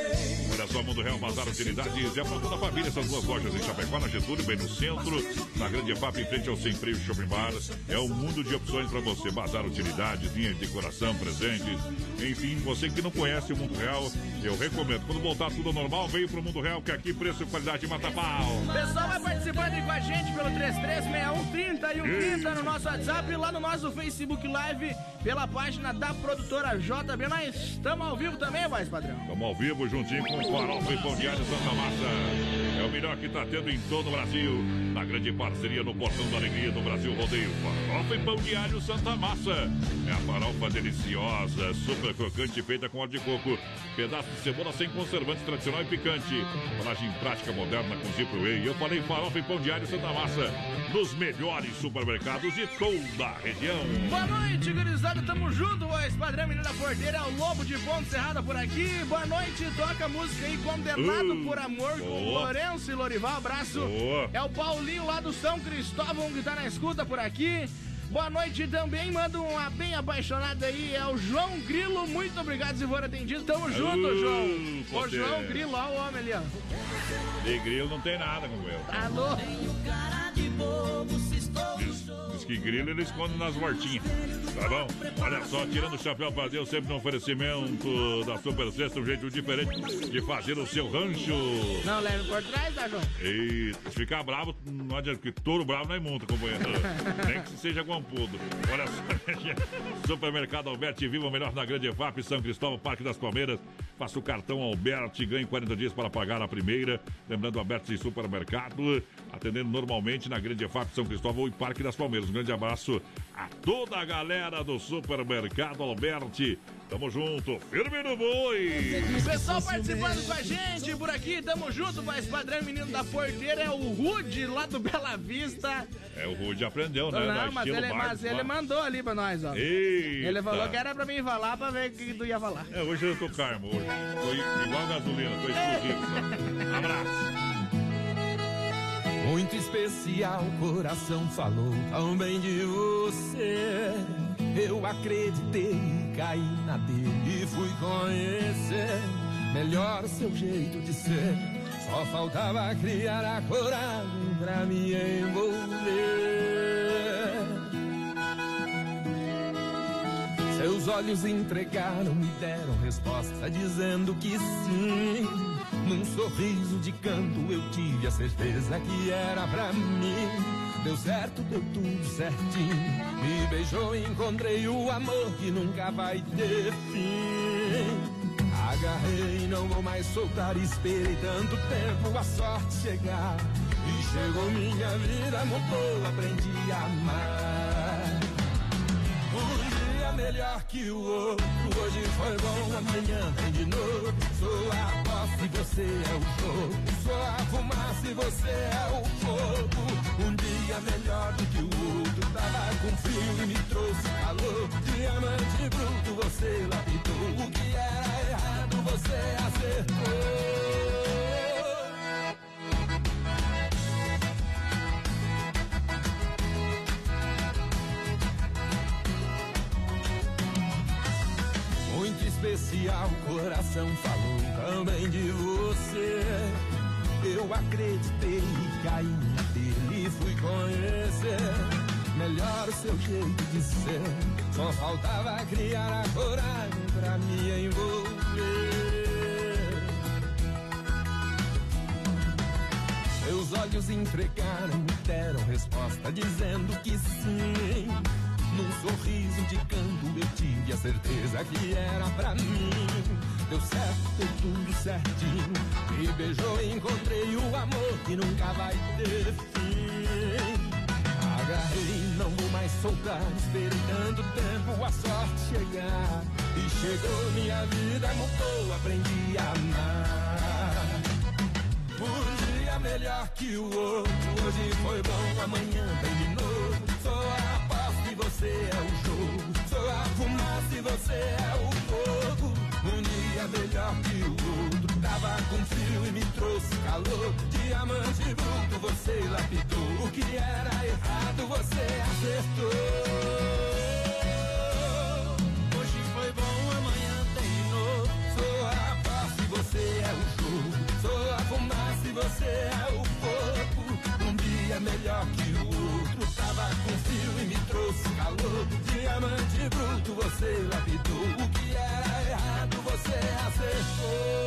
Olha só, Mundo Real Bazar Utilidades é para toda a família. Essas duas lojas em Chapecó, na Getúlio, bem no centro, na Grande EFAP, em frente ao Sem Freio Shopping Bar. É um mundo de opções para você. Bazar Utilidades, linha de decoração, presentes. Enfim, você que não conhece o Mundo Real, eu recomendo. Quando voltar tudo ao normal, veio pro Mundo Real, que aqui preço e qualidade mata pau. Pessoal, vai participando aí com a gente pelo 336130 e 130 no nosso WhatsApp e lá no nosso Facebook Live pela página da produtora JB. Nós estamos ao vivo também, voz padrão. Estamos ao vivo juntinho com o Farofa e Pão Diário Santa Massa. É o melhor que está tendo em todo o Brasil. Na grande parceria no Portão da Alegria do Brasil Rodeio. Farofa e Pão Diário Santa Massa. É a farofa deliciosa, super crocante, feita com óleo de coco. Pedaço de cebola sem conservantes, tradicional e picante. Embalagem prática, moderna com Zipro Whey. Eu falei Farofa e Pão Diário Santa Massa. Nos melhores supermercados de toda a região. Boa noite, gurizada. Tamo junto, voz padrão, menino da porteira. O Lobo de Ponte Serrada por aqui. Boa noite. Toca a música aí, Condenado Uh, por Amor, com boa. Lourenço e Lorival. Abraço. Boa. É o Paulinho lá do São Cristóvão que tá na escuta por aqui. Boa noite também, manda uma bem apaixonada aí, é o João Grilo, muito obrigado se for atendido, tamo junto, Uh, João. Ô. João Grilo, ó o homem ali, ó. De grilo não tem nada com ele. Tá louco. Diz, diz que grilo ele esconde nas hortinhas. Tá bom? Olha só, tirando o chapéu pra Deus, sempre no oferecimento da Super Sexta, um jeito diferente de fazer o seu rancho. Não, leve por trás, tá, João? E se ficar bravo, não adianta, porque touro bravo não é multa, companheiro. Nem que seja guampudo. Olha só, <laughs> Supermercado Alberti, viva o melhor na Grande EFAP, São Cristóvão, Parque das Palmeiras. Faça o cartão Alberti, ganhe 40 dias para pagar a primeira. Lembrando, Alberti Supermercado, atendendo normalmente na Grande EFAP, São Cristóvão e Parque das Palmeiras. Um grande abraço a toda a galera do Supermercado Alberti. Tamo junto, firme no boi. Pessoal participando com a gente por aqui, tamo junto, mas padrão menino da porteira é o Rude lá do Bela Vista. É, o Rude aprendeu, né? Não, mas ele, Bartos mas ele mandou ali pra nós, ó. Eita. Ele falou que era pra mim falar pra ver o que tu ia falar. É, hoje eu tô karma, hoje. Tô igual gasolina, tô <laughs> exclusivo. Abraço. Muito especial, coração falou tão bem de você. Eu acreditei e caí na dele e fui conhecer melhor seu jeito de ser. Só faltava criar a coragem pra me envolver. Seus olhos entregaram, me deram resposta dizendo que sim. Num sorriso de canto eu tive a certeza que era pra mim. Deu certo, deu tudo certinho. Me beijou e encontrei o amor que nunca vai ter fim. Agarrei, não vou mais soltar, esperei tanto tempo a sorte chegar. E chegou minha vida, mudou, aprendi a amar. Melhor que o outro, hoje foi bom, amanhã vem de novo. Sou a posse, você é o jogo. Sou a fumaça e você é o fogo. Um dia melhor do que o outro, tava com frio e me trouxe calor. Diamante bruto, você lapidou. O que era errado, você acertou. Especial, coração falou também de você. Eu acreditei caí nele e fui conhecer melhor o seu jeito de ser. Só faltava criar a coragem pra me envolver. Seus olhos entregaram, deram resposta dizendo que sim. Num sorriso de canto eu tive a certeza que era pra mim. Deu certo, deu tudo certinho. Me beijou e encontrei o amor que nunca vai ter fim. Agarrei, não vou mais soltar. Esperei tanto tempo a sorte chegar. E chegou minha vida, mudou, aprendi a amar. Um dia melhor que o outro. Hoje foi bom, amanhã vem você é o jogo. Sou a fumaça e você é o fogo. Um dia melhor que o outro. Tava com frio e me trouxe calor. Diamante bruto, você lapidou. O que era errado, você acertou. Hoje foi bom, Diamante bruto, você lapidou. O que era errado, você acertou.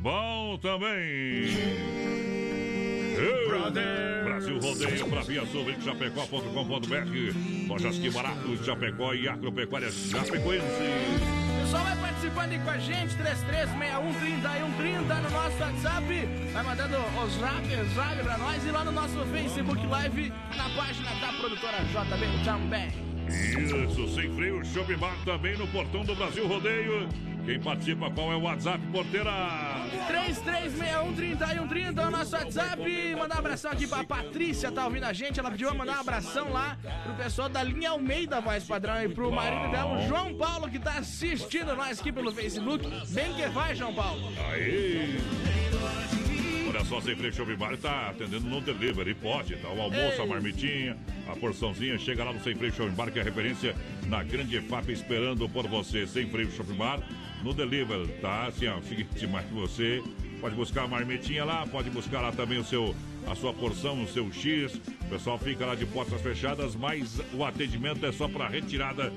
Bom também. Ei, Brasil Rodeio para Via Sul, Chapecó.com.br. Lojas que baratos, Chapecó e Agropecuária Chapecoense. Pessoal vai participando aí com a gente, 33613130 no nosso WhatsApp. Vai mandando os rap, os rap pra nós e lá no nosso Facebook Live, na página da produtora JB também. Isso, sem freio, Shopping Bar também no portão do Brasil Rodeio. Quem participa, qual é o WhatsApp, porteira? 33613130 é o nosso WhatsApp. Mandar um abração aqui pra Patrícia, tá ouvindo a gente. Ela pediu pra mandar um abração lá pro pessoal da linha Almeida Voz Padrão e pro marido dela, o João Paulo, que tá assistindo nós aqui pelo Facebook. Bem que vai, João Paulo. Aí. Olha só, Sem Freio Shopping Bar tá atendendo no delivery, pode, tá? O almoço, a marmitinha, a porçãozinha, chega lá no Sem Freio Shopping Bar, que é a referência na grande FAP esperando por você. Sem Freio Shopping Bar, no delivery, tá? Assim, ó, <laughs> seguinte, mais que você pode buscar a marmitinha lá, pode buscar lá também o seu, a sua porção, o seu X. O pessoal fica lá de portas fechadas, mas o atendimento é só para retirada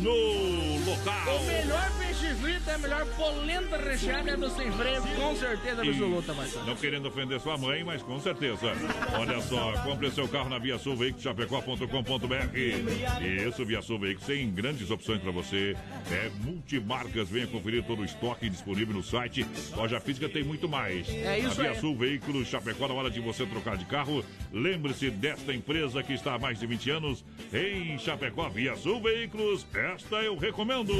no local. O melhor peixe frito é a melhor polenta recheada é do sem freio, com certeza absoluta, Marcelo. Não querendo ofender sua mãe, mas com certeza. Olha só, compre seu carro na Via Sul Veículos Chapecó.com.br. Isso, Via Sul Veículos tem grandes opções para você. É multimarcas, venha conferir todo o estoque disponível no site. Loja física tem muito mais. É isso A Via aí. Sul Veículos Chapecó, na hora de você trocar de carro, lembre-se desta empresa que está há mais de 20 anos em Chapecó. Via Sul Veículos, esta eu recomendo.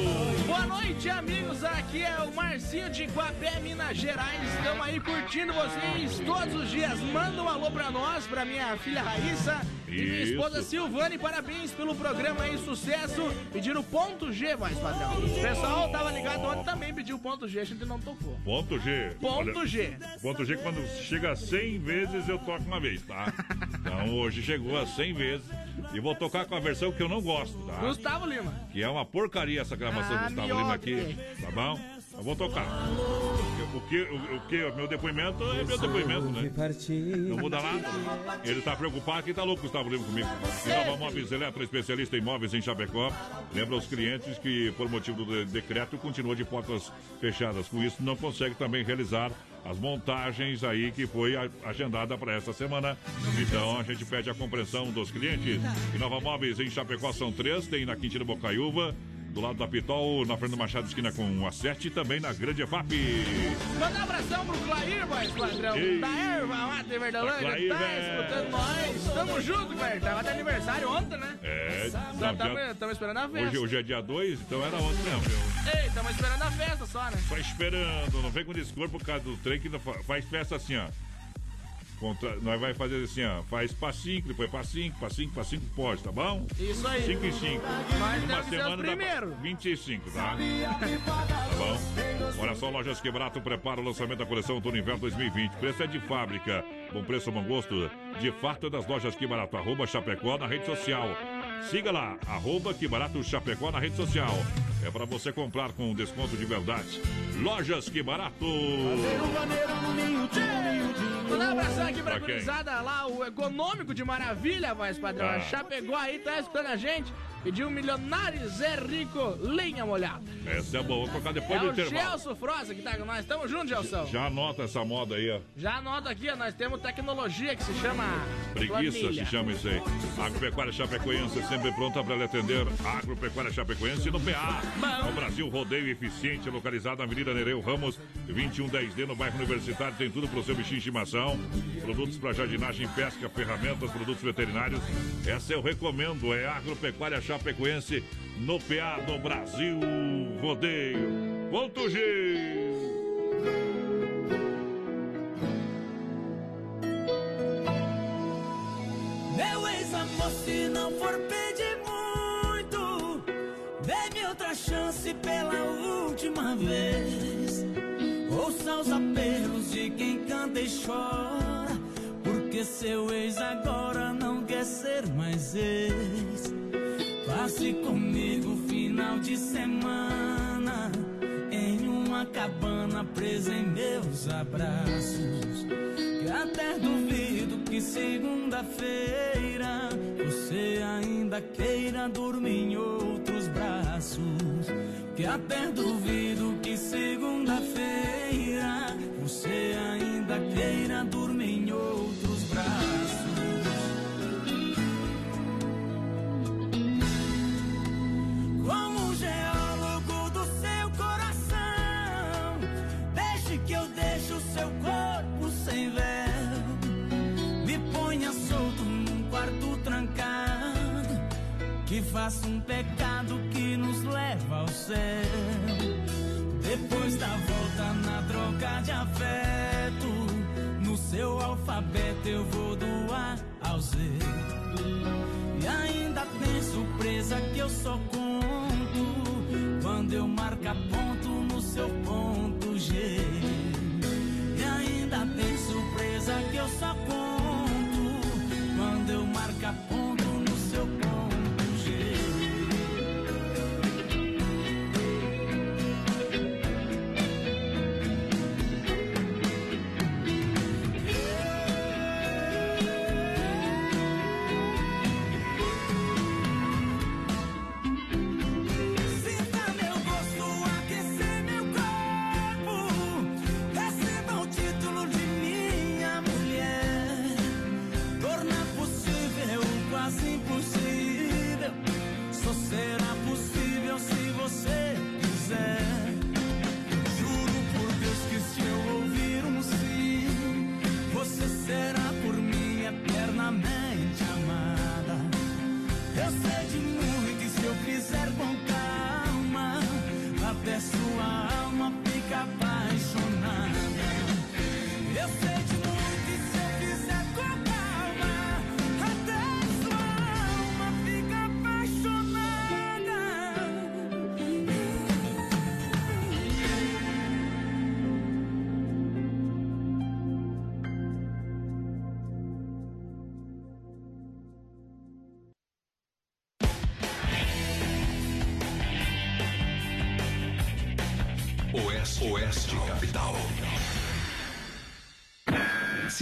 Boa noite, amigos. Aqui é o Marcinho de Guapé, Minas Gerais. Estamos aí curtindo vocês todos os dias. Manda um alô pra nós, pra minha filha Raíssa E minha Isso. esposa Silvane, parabéns pelo programa aí, sucesso. Pediram ponto G, mais padrão. O pessoal tava ligado ontem também pediu ponto G, a gente não tocou. Ponto G. Ponto G. Ponto G, quando chega a 100 vezes, eu toco uma vez, tá? Então hoje chegou a 100 vezes. E vou tocar com a versão que eu não gosto, tá? Gustavo Lima. Que é uma porcaria essa gravação Ah, do Gustavo miode. Lima aqui, tá bom? Eu vou tocar. O que, o, o que, meu depoimento é meu depoimento, né? Não muda nada. Ele tá preocupado que tá louco, Gustavo Lima comigo. E Nova Móveis Eletro, especialista em móveis em Chapecó. Lembra os clientes que, por motivo do de- decreto, continua de portas fechadas. Com isso, não consegue também realizar as montagens aí que foi agendada para essa semana. Então a gente pede a compreensão dos clientes. E Nova Móveis em Chapecó são três, tem na Quintina Bocaiúva. Do lado da Pitol, na Fernando Machado, esquina com a 7 e também na Grande EFAP. Manda um abração pro Clair, mais padrão. Ei. Da erva lá de Verdolândia. Clair, tá velho. escutando nós. Tamo junto, Clair. Tava de aniversário ontem, né? É, Só não, tamo, dia- tamo esperando a festa. hoje, hoje é dia 2, então era ontem mesmo. Ei, tamo esperando a festa só, né? Só esperando, não vem com desculpa por causa do trem que faz festa assim, ó. Contra, nós vai fazer assim, ó. Faz passinho, depois passinho, passinho, passinho, pode, tá bom? Isso aí. 5 e 5. Nós Uma semana dá pra- primeiros. 25, tá? Tá bom? Olha só, Lojas Quebrato prepara o lançamento da coleção Outono Inverno 2020. Preço é de fábrica. Bom preço, bom gosto. De fato é das Lojas Que Barato. Arroba Chapecó na rede social. Siga lá, arroba Que Barato Chapecó na rede social. É para você comprar com desconto de verdade. Lojas Que Barato. Mandar um abração aqui pra gurizada lá, o econômico de maravilha, voz padrão. Ah. Já pegou aí, tá escutando a gente. Pediu um milionário Zé Rico, lenha molhada. Essa é boa. Vou colocar depois é do o intervalo. Gelson Froza que tá com nós. Tamo junto, Gelson. Já anota essa moda aí, ó. Já anota aqui, ó, nós temos tecnologia que se chama. Preguiça planilha. se chama isso aí. Agropecuária Chapecoense sempre pronta para lhe atender. Agropecuária Chapecoense no PA. No Brasil Rodeio Eficiente, localizado na Avenida Nereu Ramos, 2110D, no bairro Universitário. Tem tudo para o seu bichinho de estimação. Produtos para jardinagem, pesca, ferramentas, produtos veterinários. Essa eu recomendo. É Agropecuária Chapecoense no PA no Brasil Rodeio. Ponto G. Meu ex-amor, se não for pedir muito, dê-me outra chance pela última vez. Ouça os apelos de quem canta e chora, porque seu ex agora não quer ser mais ex. Passe comigo final de semana em uma cabana presa em meus abraços. Que até duvido que segunda-feira você ainda queira dormir em outros braços. Que até duvido que segunda-feira você ainda queira dormir em outros faça um pecado que nos leva ao céu. Depois da volta na troca de afeto, no seu alfabeto eu vou do A ao Z. E ainda tem surpresa que eu só conto quando eu marcar ponto no seu ponto G. E ainda tem surpresa que eu só conto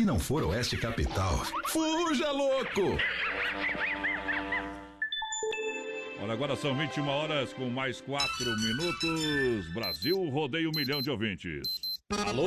Se não for Oeste Capital, fuja louco! Olha, agora são 21 horas com mais 4 minutos. Brasil rodeia um milhão de ouvintes. Alô,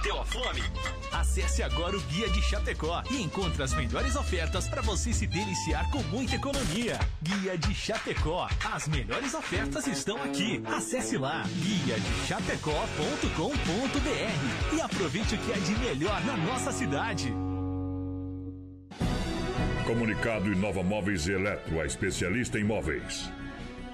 Bateu a fome? Acesse agora o Guia de Chapecó e encontre as melhores ofertas para você se deliciar com muita economia. Guia de Chapecó. As melhores ofertas estão aqui. Acesse lá guia de chapecó.com.br e aproveite o que é de melhor na nossa cidade. Comunicado Inova Móveis e Eletro, a especialista em móveis.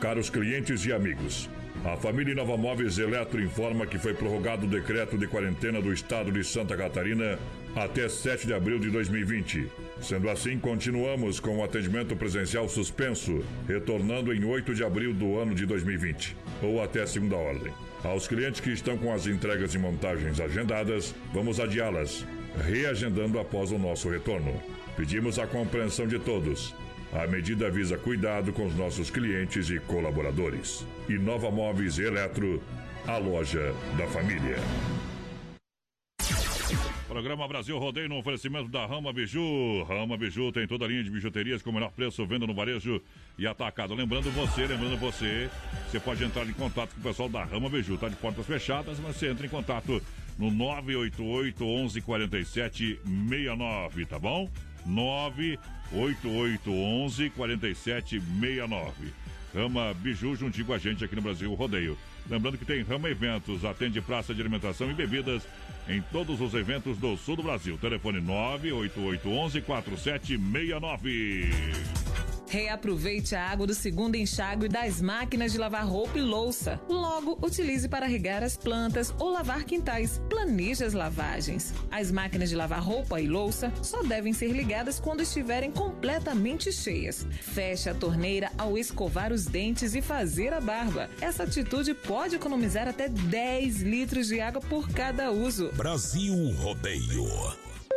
Caros clientes e amigos, a família Inova Móveis Eletro informa que foi prorrogado o decreto de quarentena do estado de Santa Catarina até 7 de abril de 2020. Sendo assim, continuamos com o atendimento presencial suspenso, retornando em 8 de abril do ano de 2020, ou até segunda ordem. Aos clientes que estão com as entregas e montagens agendadas, vamos adiá-las, reagendando após o nosso retorno. Pedimos a compreensão de todos. A medida visa cuidado com os nossos clientes e colaboradores. Inova Móveis Eletro, a loja da família. Programa Brasil Rodeio no oferecimento da Rama Biju. Rama Biju tem toda a linha de bijuterias com o melhor preço, venda no varejo e atacado. Lembrando você, lembrando você, você pode entrar em contato com o pessoal da Rama Biju. Tá de portas fechadas, mas você entra em contato no 988 11 47 69, tá bom? 988 11 47 69. Rama Biju juntinho com a gente aqui no Brasil Rodeio. Lembrando que tem Rama Eventos, atende praça de alimentação e bebidas em todos os eventos do sul do Brasil. Telefone 98811 4769. Reaproveite a água do segundo enxágue das máquinas de lavar roupa e louça. Logo, utilize para regar as plantas ou lavar quintais. Planeje as lavagens. As máquinas de lavar roupa e louça só devem ser ligadas quando estiverem completamente cheias. Feche a torneira ao escovar os dentes e fazer a barba. Essa atitude pode economizar até 10 litros de água por cada uso. Brasil Rodeio.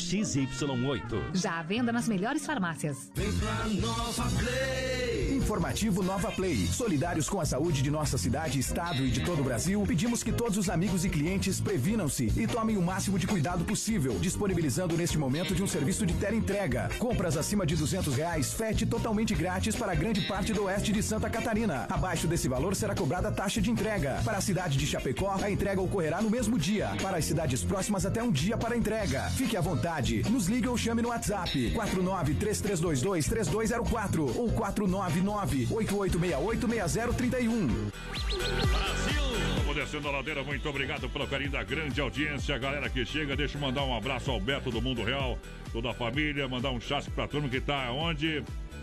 XY8. Já à venda nas melhores farmácias. Vem pra Nova Play. Informativo Nova Play. Solidários com a saúde de nossa cidade, estado e de todo o Brasil, pedimos que todos os amigos e clientes previnam-se e tomem o máximo de cuidado possível, disponibilizando neste momento de um serviço de teleentrega. Compras acima de 200 reais, frete totalmente grátis para grande parte do oeste de Santa Catarina. Abaixo desse valor será cobrada a taxa de entrega. Para a cidade de Chapecó, a entrega ocorrerá no mesmo dia. Para as cidades próximas, até um dia para entrega. Fique à vontade. Nos ligue ou chame no WhatsApp 49 3322 3204 ou 499 8868 6031. Vamos descendo a ladeira, muito obrigado pelo carinho da grande audiência, a galera que chega. Deixa eu mandar um abraço ao Beto do Mundo Real, toda a família, mandar um chasque pra turma que tá onde?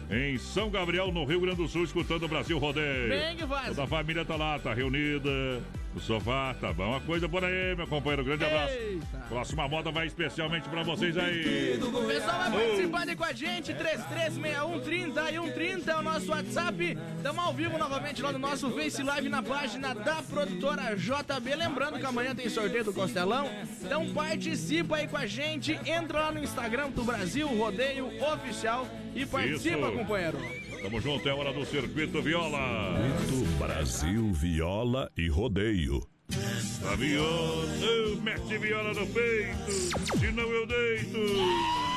Em São Gabriel, no Rio Grande do Sul, escutando o Brasil Rodeio. Bem que faz. Toda a família tá lá, tá reunida. No sofá, tá bom. Uma coisa por aí, meu companheiro. Grande abraço. Eita. Próxima moda vai especialmente pra vocês aí. O pessoal vai participando aí com a gente, 336130 e 130 é o nosso WhatsApp. Estamos ao vivo novamente lá no nosso Face Live na página da produtora JB. Lembrando que amanhã tem sorteio do Costelão. Então participa aí com a gente. Entra lá no Instagram do Brasil Rodeio Oficial e participa, Isso. companheiro. Tamo junto, é hora do Circuito Viola. Circuito Brasil Viola e Rodeio. A viola, eu mete viola no peito, senão eu deito.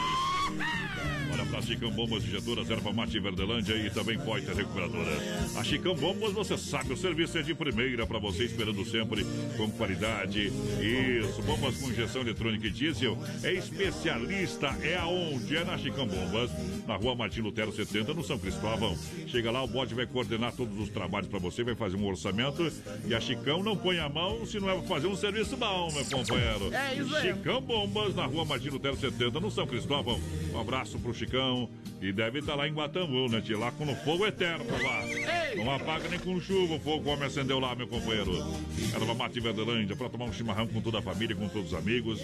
Olha pra Chicão Bombas Injetoras, Erva Mate Verdelândia e também Poiter Recuperadora. A Chicão Bombas, você sabe, o serviço é de primeira para você, esperando sempre com qualidade. Isso, bombas com injeção eletrônica e diesel. É especialista, é aonde? É na Chicão Bombas, na rua Martim Lutero 70, no São Cristóvão. Chega lá, o bode vai coordenar todos os trabalhos para você, vai fazer um orçamento. E a Chicão não põe a mão se não é fazer um serviço bom, meu companheiro. É isso aí. Chicão Bombas, na rua Martim Lutero 70, no São Cristóvão. Um abraço pro Chicão. E deve estar lá em Guatambu, né? De lá com o fogo eterno lá. Não apaga nem com chuva, o fogo come acendeu lá, meu companheiro. Erva mate Verdelândia, para tomar um chimarrão com toda a família, com todos os amigos.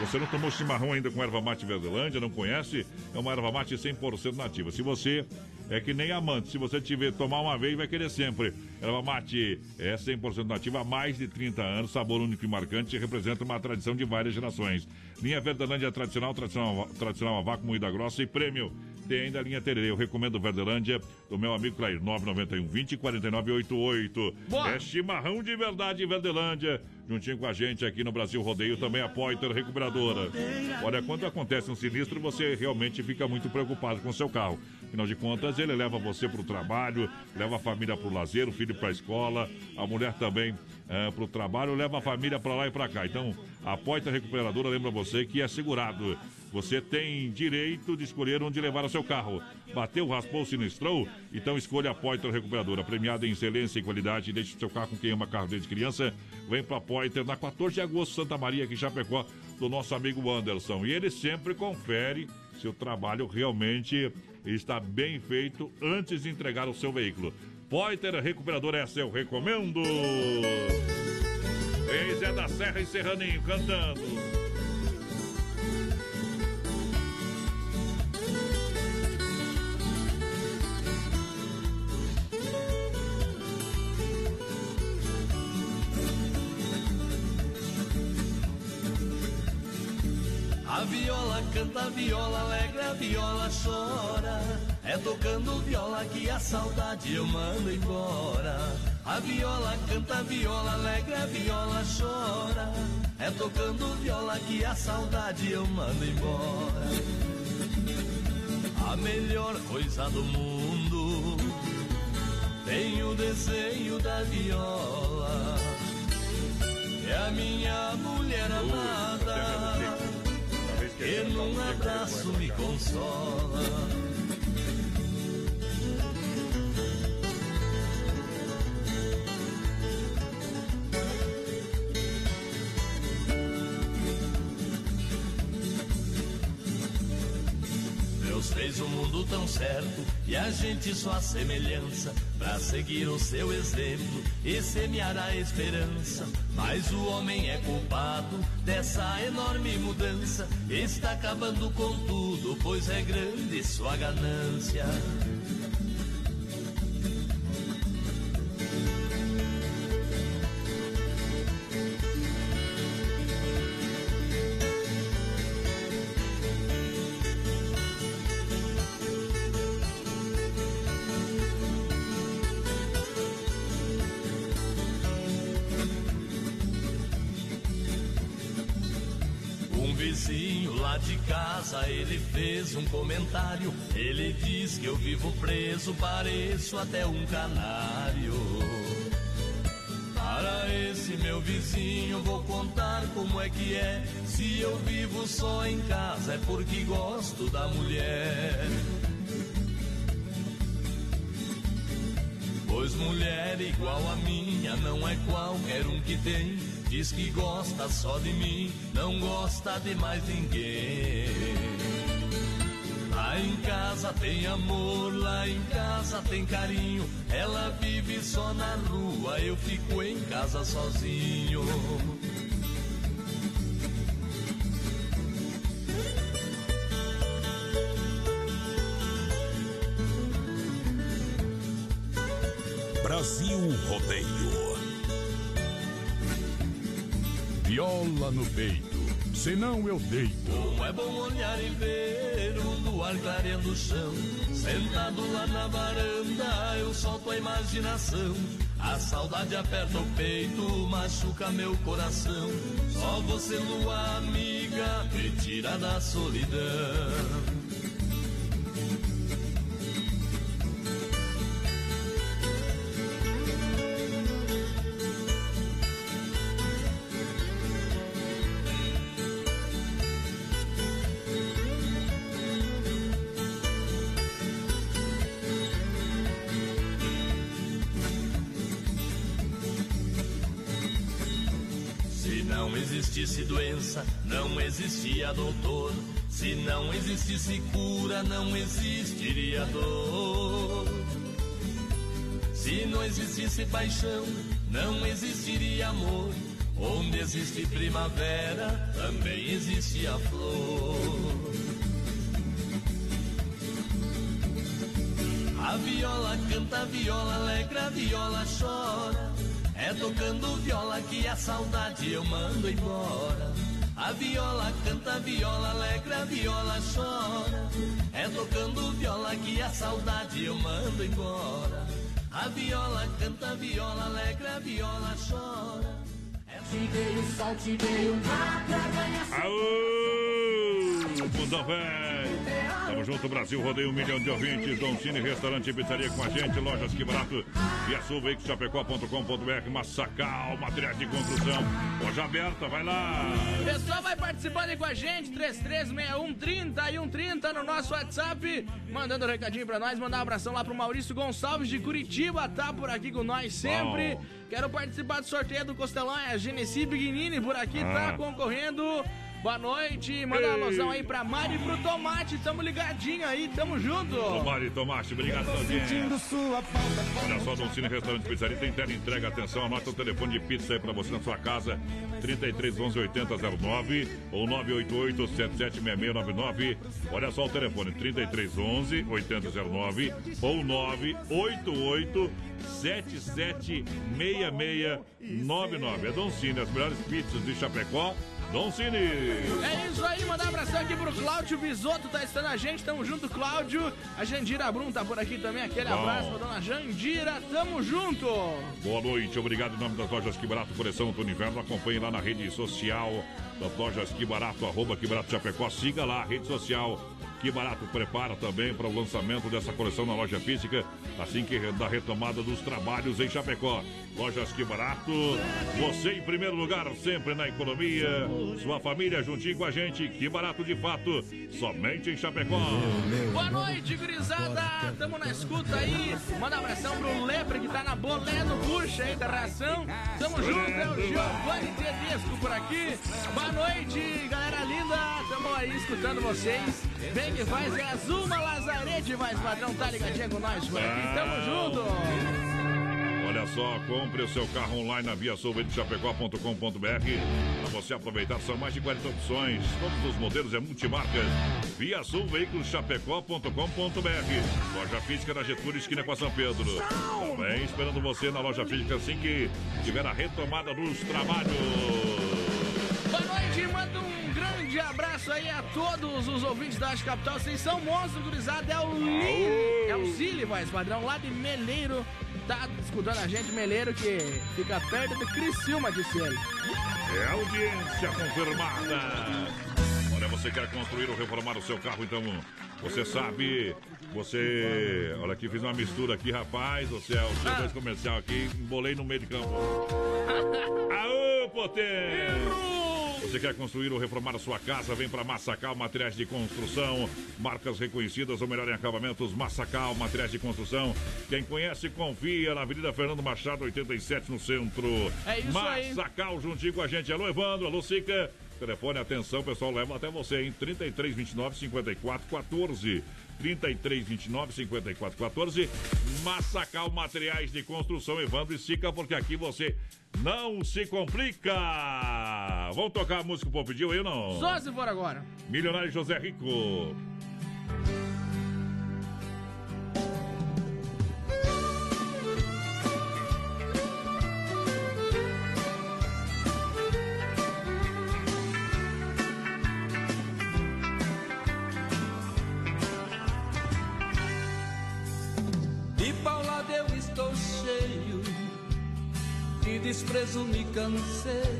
Você não tomou chimarrão ainda com erva mate Verdelândia, não conhece? É uma erva mate 100% nativa. Se você é que nem amante, se você tiver tomar uma vez, vai querer sempre. Erva mate é 100% nativa há mais de 30 anos, sabor único e marcante, representa uma tradição de várias gerações. Linha Verdelândia tradicional, tradicional, tradicional a vácuo, moída grossa e prêmio. Tem ainda a linha Tererê. Eu recomendo Verdelândia do meu amigo Clair. 991 20 49 88. Boa. É chimarrão de verdade Verdelândia. Juntinho com a gente aqui no Brasil Rodeio, também a Poiter Recuperadora. Olha, quando acontece um sinistro, você realmente fica muito preocupado com o seu carro. Afinal de contas, ele leva você para o trabalho, leva a família para o lazer, o filho para a escola, a mulher também para o trabalho, leva a família para lá e para cá. Então, a Poiter Recuperadora lembra você que é segurado. Você tem direito de escolher onde levar o seu carro. Bateu, raspou, sinistrou? Então escolha a Poiter Recuperadora. Premiada em excelência e qualidade. Deixe o seu carro com quem ama carro desde criança. Vem pra Poiter na 14 de agosto, Santa Maria, aqui em Chapecó, do nosso amigo Anderson. E ele sempre confere se o trabalho realmente está bem feito antes de entregar o seu veículo. Poiter Recuperadora, essa eu recomendo. Ei, Zé da Serra e Serraninho cantando. A viola canta, a viola alegra, a viola chora. É tocando viola que a saudade eu mando embora. A viola canta, a viola alegra, a viola chora. É tocando viola que a saudade eu mando embora. A melhor coisa do mundo tem o desenho da viola. É a minha mulher amada que num abraço me consola. Tão certo e a gente só semelhança para seguir o seu exemplo e semear a esperança. Mas o homem é culpado dessa enorme mudança. Está acabando com tudo, pois é grande sua ganância. Um comentário. Ele diz que eu vivo preso, pareço até um canário. Para esse meu vizinho, vou contar como é que é. Se eu vivo só em casa, é porque gosto da mulher. Pois mulher igual a minha não é qualquer um que tem. Diz que gosta só de mim, não gosta de mais ninguém. Em casa tem amor, lá em casa tem carinho. Ela vive só na rua, eu fico em casa sozinho. Brasil Rodeio. Viola no peito, senão eu deito. Como é bom olhar e ver o luar clareando o chão. Sentado lá na varanda, eu solto a imaginação. A saudade aperta o peito, machuca meu coração. Só você, lua amiga, me tira da solidão. Doença, não existia doutor. Se não existisse cura, não existiria dor. Se não existisse paixão, não existiria amor. Onde existe primavera, também existe a flor. A viola canta, a viola alegra, a viola chora. É tocando viola que a saudade eu mando embora. A viola canta, a viola alegra, a viola chora. É tocando viola que a saudade eu mando embora. A viola canta, a viola alegra, a viola chora. Te veio o sol, te veio o mar pra ganhar. Aô! Mundão velho! Tamo junto, Brasil, rodeio um milhão de ouvintes. Dom Cine, restaurante e pizzaria com a gente. Lojas que barato. E a sul, Chapecó.com.br. Massacal, materiais de construção. Loja aberta, vai lá. Pessoal, vai participando aí com a gente. 3361 30 e 130 no nosso WhatsApp. Mandando um recadinho pra nós. Mandar um abração lá pro Maurício Gonçalves de Curitiba. Tá por aqui com nós sempre. Bom. Quero participar do sorteio do Costelão. É a Genesi Bignini por aqui. Ah. Tá concorrendo. Boa noite, manda uma Ei. alusão aí pra Mari e pro Tomate, tamo ligadinho aí, tamo junto. Tomari Tomate, obrigado, Tandinha. sua falta. Olha só, Dom Cine Restaurante e Pizzaria tem tela entrega. Atenção, anota o telefone de pizza aí pra você na sua casa. 33 11 8009 ou 988 776699. Olha só o telefone: 33 11 8009 ou 988 776699. É Dom Cine, as melhores pizzas de Chapecó. Dom Cine. É isso aí, mandar um abração aqui pro Cláudio Bisotto, tá estando a gente, tamo junto, Cláudio. A Jandira Brum tá por aqui também, aquele Bom. abraço pra dona Jandira, tamo junto. Boa noite, obrigado em nome das lojas Que Barato, coleção e Inverno. Acompanhe lá na rede social das lojas Que Barato, arroba Que Barato Chapecó. Siga lá a rede social Que Barato prepara também para o lançamento dessa coleção na loja física, assim que da retomada dos trabalhos em Chapecó. Lojas Que Barato, você em primeiro lugar, sempre na economia. Sua família juntinho com a gente. Que Barato de fato, somente em Chapecó. Boa noite, gurizada, tamo na escuta aí. Manda um abração pro Lepre que tá na bolé no puxa aí da ração. Tamo junto, é o Giovanni Tedesco por aqui. Boa noite, galera linda, tamo aí escutando vocês. Bem que faz é Azuma Lazarete, mais padrão, tá ligadinho com nós por aqui, tamo junto. Olha só, compre o seu carro online na Via Chapecó.com.br. Para você aproveitar, são mais de 40 opções. Todos os modelos é multimarca. Via Sul Veículos Chapecó.com.br. Loja física da Getúlio, esquina com a São Pedro. Também esperando você na loja física assim que tiver a retomada dos trabalhos. Boa noite, manda um grande abraço aí a todos os ouvintes da Arte Capital. Vocês são monstros, gurizada. É o Li, é o Cili, voz padrão, lá de Meleiro. Tá escutando a gente, Meleiro, que fica perto do Criciúma, disse ele. É audiência confirmada. Olha, você quer construir ou reformar o seu carro, então você sabe, você. Olha aqui, fiz uma mistura aqui, rapaz. Você é o seu dois comercial aqui, embolei no meio de campo. <laughs> Aô, potência! Você quer construir ou reformar a sua casa? Vem para Massacal Materiais de Construção. Marcas reconhecidas, ou melhor em acabamentos, Massacal Materiais de Construção. Quem conhece, confia na Avenida Fernando Machado, 87, no centro. É isso aí. Massacal, juntinho com a gente. Alô, Evandro. Alô, Sica. Telefone, atenção, pessoal, leva até você, hein? 33 29 54 14. 33 29 54 14. Massacal Materiais de Construção, Evandro e Sica, porque aqui você não se complica. Vamos tocar a música que o povo pediu aí ou não? Só se for agora. Milionário José Rico. Desprezo me cansei.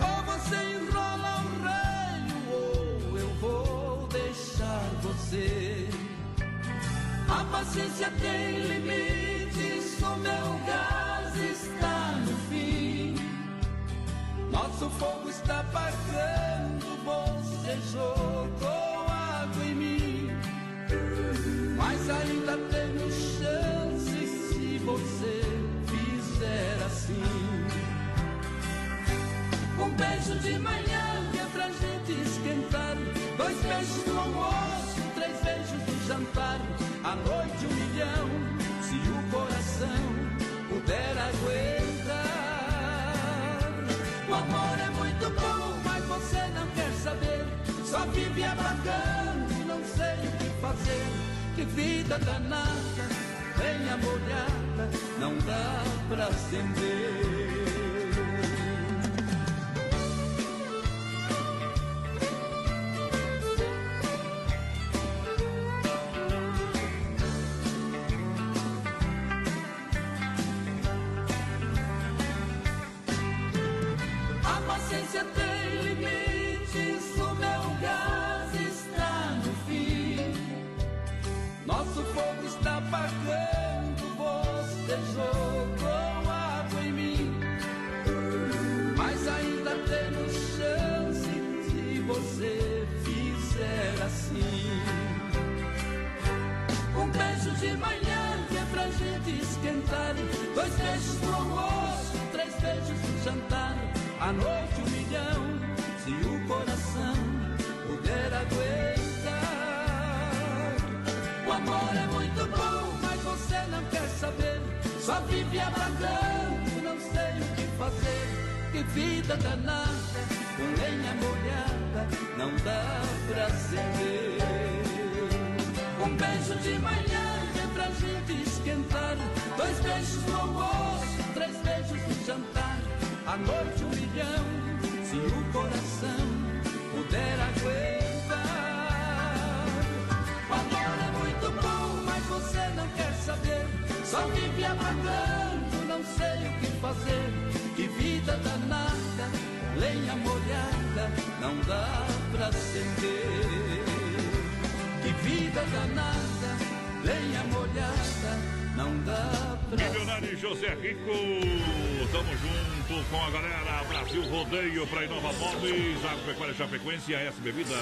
Ou você enrola o reio, ou eu vou deixar você. A paciência tem limites, o meu gás está no fim. Nosso fogo está apagando, você jogou assim. beijo de manhã que é pra gente esquentar. Dois beijos no almoço, três beijos no jantar. À noite um milhão, se o coração puder aguentar. O amor é muito bom, mas você não quer saber. Só vive abracando e não sei o que fazer. Que vida danada, venha molhada, não dá pra acender. De manhã que é pra gente esquentar. Dois beijos no almoço, três beijos no jantar. À noite um milhão, se o coração puder aguentar. O amor é muito bom, mas você não quer saber. Só vive abrandando, não sei o que fazer. Que vida danada, com lenha molhada, não dá pra acender. Um beijo de manhã pra gente esquentar. Dois beijos no almoço, três beijos no jantar. À noite um milhão, se o coração puder aguentar. O amor é muito bom, mas você não quer saber. Só vive apagando, não sei o que fazer. Que vida danada, lenha molhada, não dá pra acender. Que vida danada, lenha molhada, não dá pra Milionário José Rico, tamo junto com a galera Brasil Rodeio pra Inova Móveis, Agropecuária Chapecoense e a S Bebida.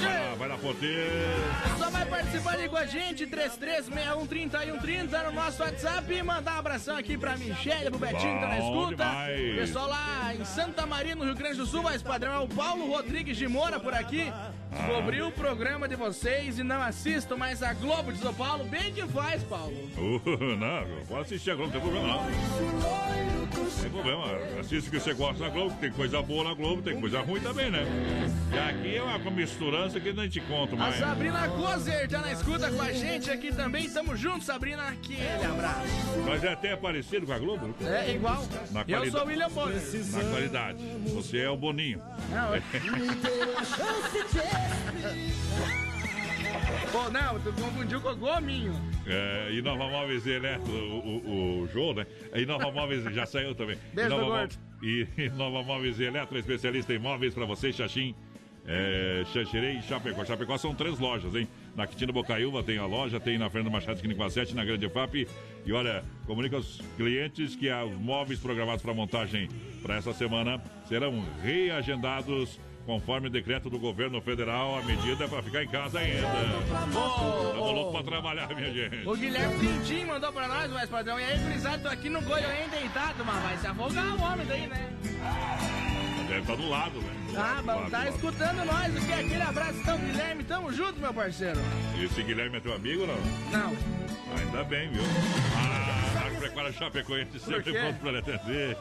Vai lá, vai lá, poder. Só vai participar aí com a gente, 33613130 no nosso WhatsApp e mandar um abração aqui pra Michelle, pro Betinho que tá na escuta. demais. Pessoal lá em Santa Maria, no Rio Grande do Sul, mas padrão é o Paulo Rodrigues de Moura por aqui. Descobriu o programa de vocês e não assistam mais a Globo de São Paulo. Bem que faz, Paulo. Uh, não, pode assistir a Globo, não tem problema não. Não tem problema, assiste o que você gosta na Globo, tem coisa boa na Globo, tem coisa ruim também, né? E aqui é uma misturança que não te conto A mais. Sabrina Gozer tá na escuta com a gente aqui também. Tamo junto, Sabrina. Aquele abraço. Mas é até parecido com a Globo? É igual. Na Eu sou o William Bonner. Na qualidade. Você é o Boninho. Não, é- <laughs> Pô, não, tu confundiu com o Gominho. É, e Nova Móveis e Eletro, o, o, o Jô, né? E Nova Móveis já saiu também. Beijo, e Nova, gordo. Mó- e, e Nova Móveis e Eletro, especialista em móveis pra você, Xaxim. É, Xanxerê e Chapecó. Chapecó são três lojas, hein? Na Quitino Bocaiúva tem a loja, tem na Fernando Machado, esquina com a 7, na Grande FAP. E olha, comunica aos clientes que os móveis programados para montagem para essa semana serão reagendados conforme o decreto do governo federal. A medida é para ficar em casa ainda. Estamos loucos para trabalhar, minha gente. O Guilherme Pintinho mandou pra nós, mais padrão. E aí, gurizada, tô aqui no Goiânia deitado, mas vai se afogar o homem daí, né? Deve estar do lado, né? Ah, lado, tá lado. escutando nós. O que? Aquele abraço, então, Guilherme. Tamo junto, meu parceiro. Esse Guilherme é teu amigo ou não? Não. Ainda bem, viu? Ah, Agropecuária Chapecoense sempre pronto para lhe atender.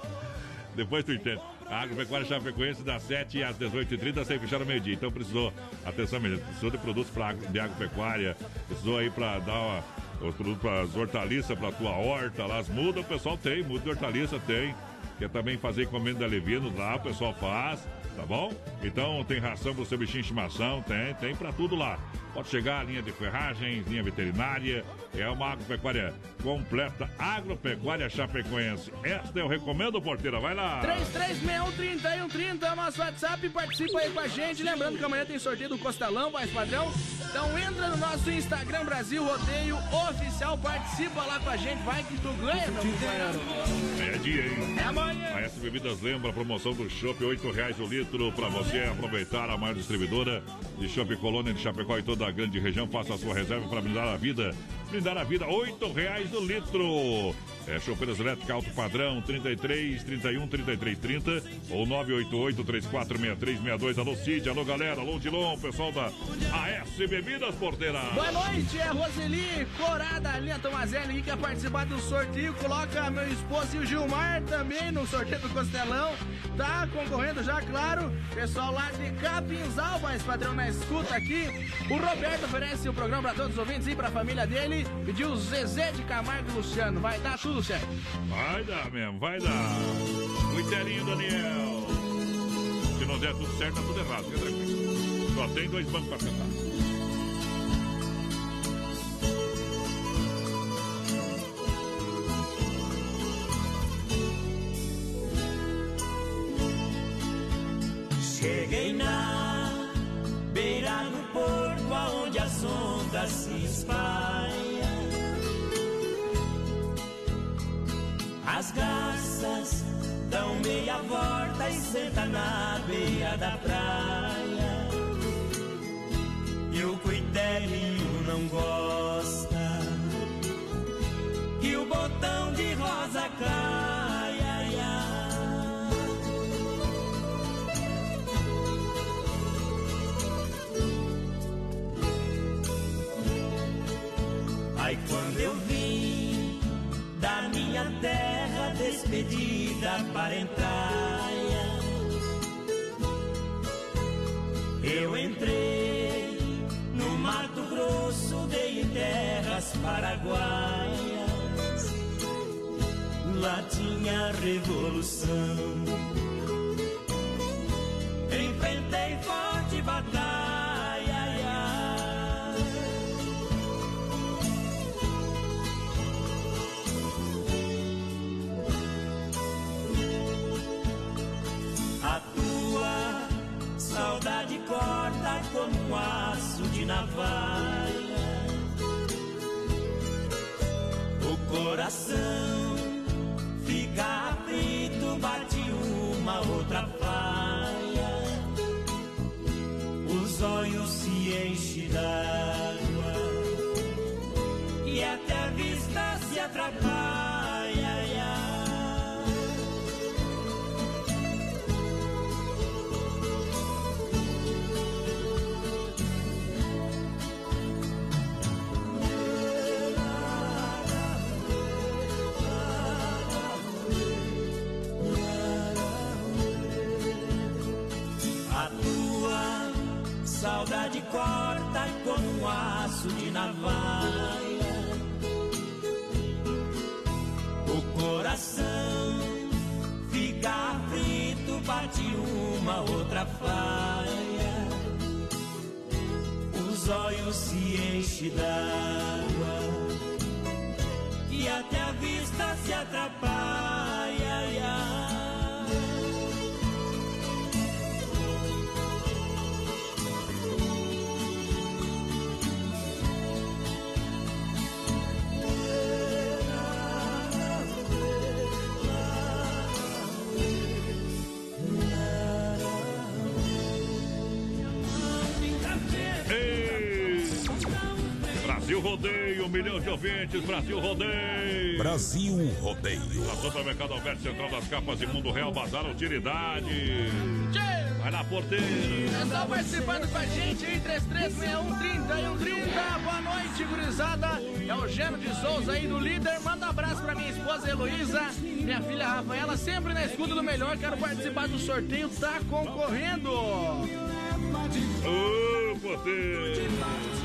Depois tu entende. A Agropecuária Chapecoense das 7 às 18h30 sem fechar no meio-dia. Então precisou, atenção, menino, precisou de produtos pra, de agropecuária, precisou aí para dar uma, os produtos para as hortaliças, para tua horta lá, as mudas, o pessoal tem, muda de hortaliça tem. Quer também fazer encomenda de alevinos lá, o pessoal faz, tá bom? Então tem ração pro seu bichinho de estimação, tem, tem pra tudo lá. Pode chegar, linha de ferragens, linha veterinária, é uma agropecuária completa, agropecuária chapecoense. Esta eu recomendo, porteira, vai lá. 33613130 é o nosso WhatsApp. Participa aí com a gente. Lembrando que amanhã tem sorteio do Costelão, mais padrão. Então entra no nosso Instagram Brasil Rodeio Oficial. Participa lá com a gente. Vai que tu ganha, meu companheiro. É dia, hein? É amanhã. A S Bebidas lembra a promoção do Chopp, R$ reais o litro, para você aproveitar a maior distribuidora de Chopp Colônia de Chapecó e toda a grande região. Faça a sua reserva para melhorar a vida brindar a vida, oito reais no litro. É chopeiras elétrica alto padrão, 33 31 33 30 ou 988 3463 62. Alô Cid, alô galera, alô Dilon, pessoal da AS Bebidas Porteira. Boa noite, é Roseli Corada, linha Tomazelli, que quer participar do sorteio. Coloca meu esposo e o Gilmar também no sorteio do Costelão. Tá concorrendo já, claro. Pessoal lá de Capinzal, mais padrão na escuta aqui. O Roberto oferece o programa para todos os ouvintes e para a família dele. Pediu Zezé de Camargo e Luciano. Vai dar tudo certo. Vai dar mesmo, vai dar. O inteirinho, Daniel. Se não der tudo certo, tá tudo errado, fica tranquilo. Só tem dois bancos para sentar. Cheguei na beira do porto as ondas se espalham. As garças dão meia volta e senta na beira da praia. E o coitelinho não gosta paraguaias. Lá tinha revolução. Enfrentei forte batalha. Coração corta como um aço de navalha. O coração fica aflito, bate uma outra falha. Os olhos se enchem d'água e até a vista se atrapalha. Milhão de ouvintes, Brasil Rodeio. Brasil Rodeio. Na Supermercado Alberto Central das Capas e Mundo Real Bazar Utilidade. Vai na porteira. Pessoal participando com a gente aí, 336130 e 130. Boa noite, gurizada. É o Geno de Souza aí do líder. Manda um abraço pra minha esposa Heloísa, minha filha Rafaela, sempre na escuta do melhor. Quero participar do sorteio, tá concorrendo. Ô, porteiro.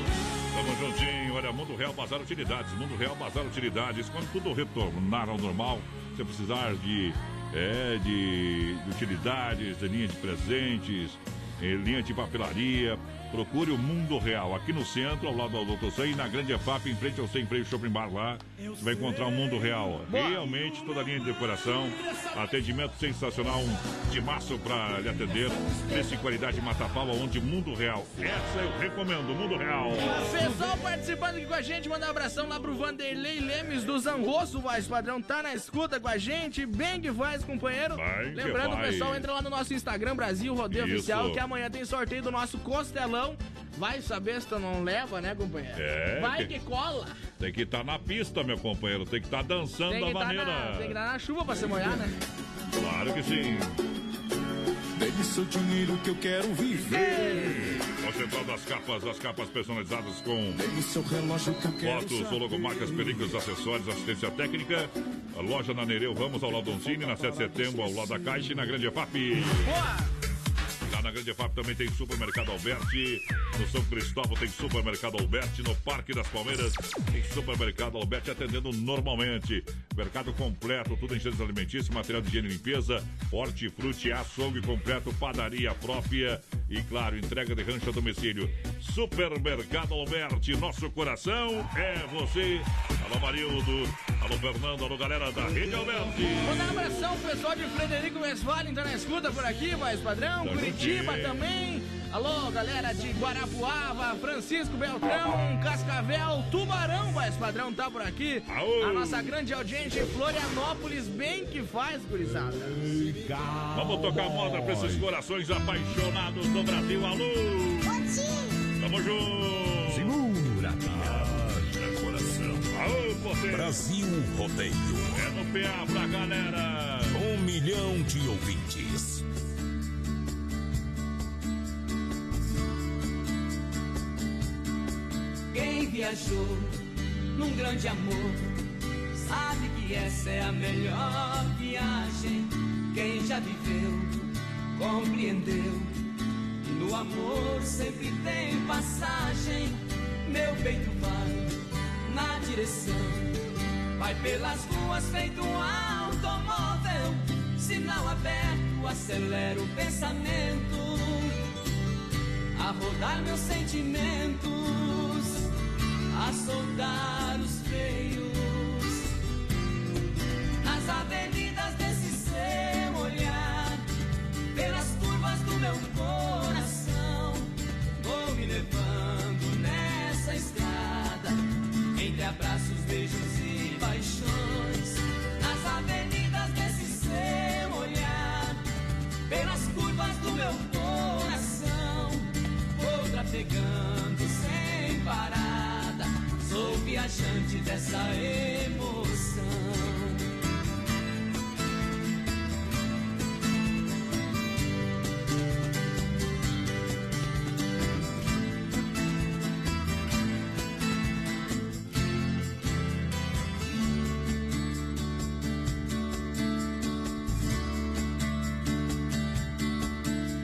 Tamo juntinho, olha, Mundo Real Bazar Utilidades, Mundo Real Bazar Utilidades, quando tudo retornar ao normal, você precisar de, é, de, de utilidades, de linha de presentes, eh, linha de papelaria, procure o Mundo Real, aqui no centro, ao lado do Doutor Sam, e na Grande EFAP, em frente ao Sem Freio Shopping Bar lá, você vai encontrar o Mundo Real. Realmente, toda a linha de decoração, atendimento sensacional, um timaço pra lhe atender, preço e qualidade mata-pau, onde Mundo Real. Essa eu recomendo, Mundo Real. Pessoal participando aqui com a gente, mandar um abração lá pro Vanderlei Lemes do Zangosso, voz padrão, tá na escuta com a gente, bem que faz, companheiro. Vai Lembrando, vai. pessoal, entra lá no nosso Instagram, Brasil Rodeio. Oficial, que amanhã tem sorteio do nosso costelão. Vai saber se tu não leva, né, companheiro? É, Vai que- que cola. Tem que estar na pista, meu companheiro. Tem que estar dançando Tem da que, tá maneira. na, tem que estar na chuva pra se molhar, né? Claro que sim. Dê-me seu dinheiro que eu quero viver. Concentrado das capas, as capas personalizadas com Dê-me seu relógio que eu quero fotos, logomarcas, películas, acessórios, assistência técnica. A loja na Nereu Ramos, ao lado do Cine, na 7 de setembro, ao lado da Caixa e na Grande EFAP. Lá na Grande EFAP também tem Supermercado Alberti. No São Cristóvão tem Supermercado Alberti. No Parque das Palmeiras tem Supermercado Alberti atendendo normalmente. Mercado completo, tudo em gêneros alimentícios, material de higiene e limpeza, hortifruti, açougue completo, padaria própria e, claro, entrega de rancho a domicílio. Supermercado Alberti, nosso coração é você. Alô, Marildo. Alô, Fernando. Alô, galera da Rede Alberti. Mandar um abração pro pessoal de Frederico Westphalen, tá na escuta por aqui, mais padrão. Tá Curitiba juntinho. também. Alô, galera de Guarapuava, Francisco Beltrão, Cascavel, Tubarão, mais padrão, tá por aqui. A nossa grande audiência em Florianópolis, bem que faz, gurizada. Vamos tocar moda pra esses corações apaixonados do Brasil. Alô! Tamo junto! Segura, haja coração. Aô, você! Brasil Rodeio. É no PA pra galera! Um milhão de ouvintes. Quem viajou num grande amor sabe que essa é a melhor viagem. Quem já viveu compreendeu que no amor sempre tem passagem. Meu peito vai na direção, vai pelas ruas feito um automóvel. Sinal aberto, acelera o pensamento a rodar meus sentimentos, a soldar os freios, nas avenidas desse seu olhar, pelas curvas do meu coração, vou me levando nessa estrada, entre abraços, beijos e paixões, nas avenidas desse seu olhar, pelas curvas do meu coração vou trafegando viajante dessa emoção.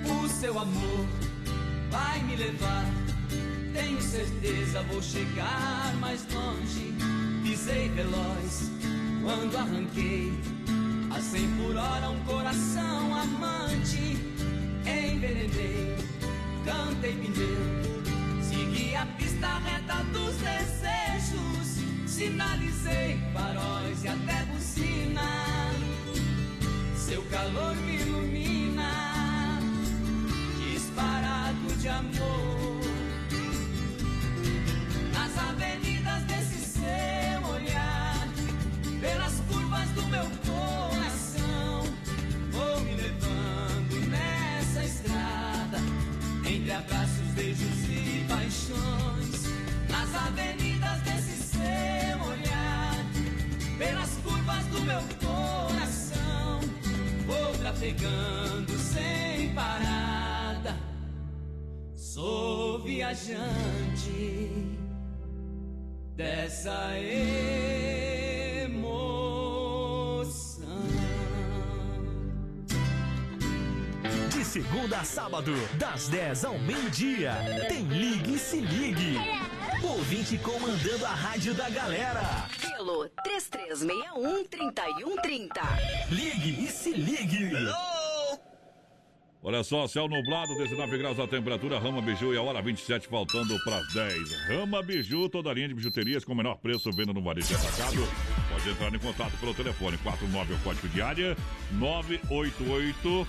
O seu amor vai me levar. Tenho certeza vou chegar mais longe. Pisei veloz quando arranquei a 100 por hora um coração amante. Envenenei, cantei pneu, segui a pista reta dos viajante dessa emoção. De segunda a sábado, das 10 ao meio-dia, tem Ligue e Se Ligue. Ouvinte comandando a rádio da galera. Pelo 3361-3130. Ligue e Se Ligue. Olha só, céu nublado, 19 graus a temperatura, Rama Biju e a hora 27 faltando para as 10. Rama Biju, toda a linha de bijuterias com o menor preço, venda no varejo atacado. Pode entrar em contato pelo telefone 49 é o código de área 988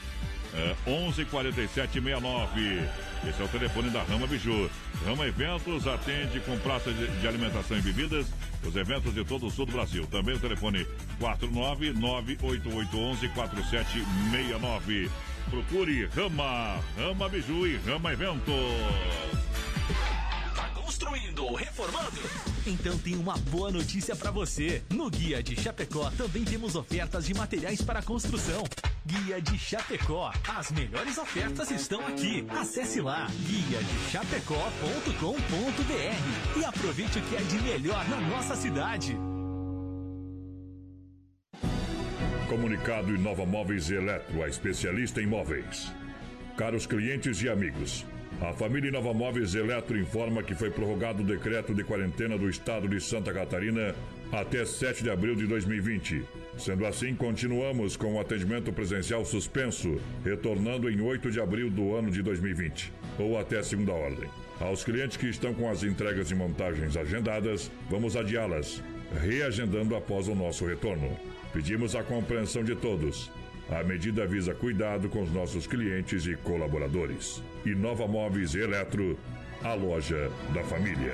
é, 114769. Esse é o telefone da Rama Biju. Rama Eventos atende com praça de, de alimentação e bebidas. Os eventos de todo o sul do Brasil. Também o telefone 49988114769. Procure Rama, Rama Biju e Rama Eventos. Tá construindo ou reformando? Então tem uma boa notícia para você. No Guia de Chapecó também temos ofertas de materiais para construção. Guia de Chapecó. As melhores ofertas estão aqui. Acesse lá guia de chapecó.com.br e aproveite o que é de melhor na nossa cidade. Comunicado Inova Móveis Eletro, a especialista em móveis. Caros clientes e amigos, a família Inova Móveis Eletro informa que foi prorrogado o decreto de quarentena do estado de Santa Catarina até 7 de abril de 2020. Sendo assim, continuamos com o atendimento presencial suspenso, retornando em 8 de abril do ano de 2020, ou até segunda ordem. Aos clientes que estão com as entregas e montagens agendadas, vamos adiá-las, reagendando após o nosso retorno. Pedimos a compreensão de todos. A medida visa cuidado com os nossos clientes e colaboradores. Inova Móveis Eletro, a loja da família.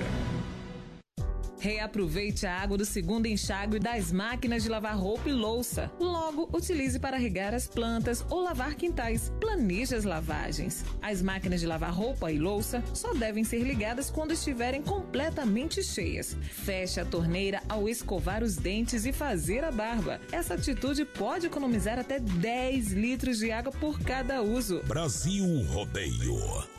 Reaproveite a água do segundo enxágue das máquinas de lavar roupa e louça. Logo, utilize para regar as plantas ou lavar quintais. Planeje as lavagens. As máquinas de lavar roupa e louça só devem ser ligadas quando estiverem completamente cheias. Feche a torneira ao escovar os dentes e fazer a barba. Essa atitude pode economizar até 10 litros de água por cada uso. Brasil Rodeio.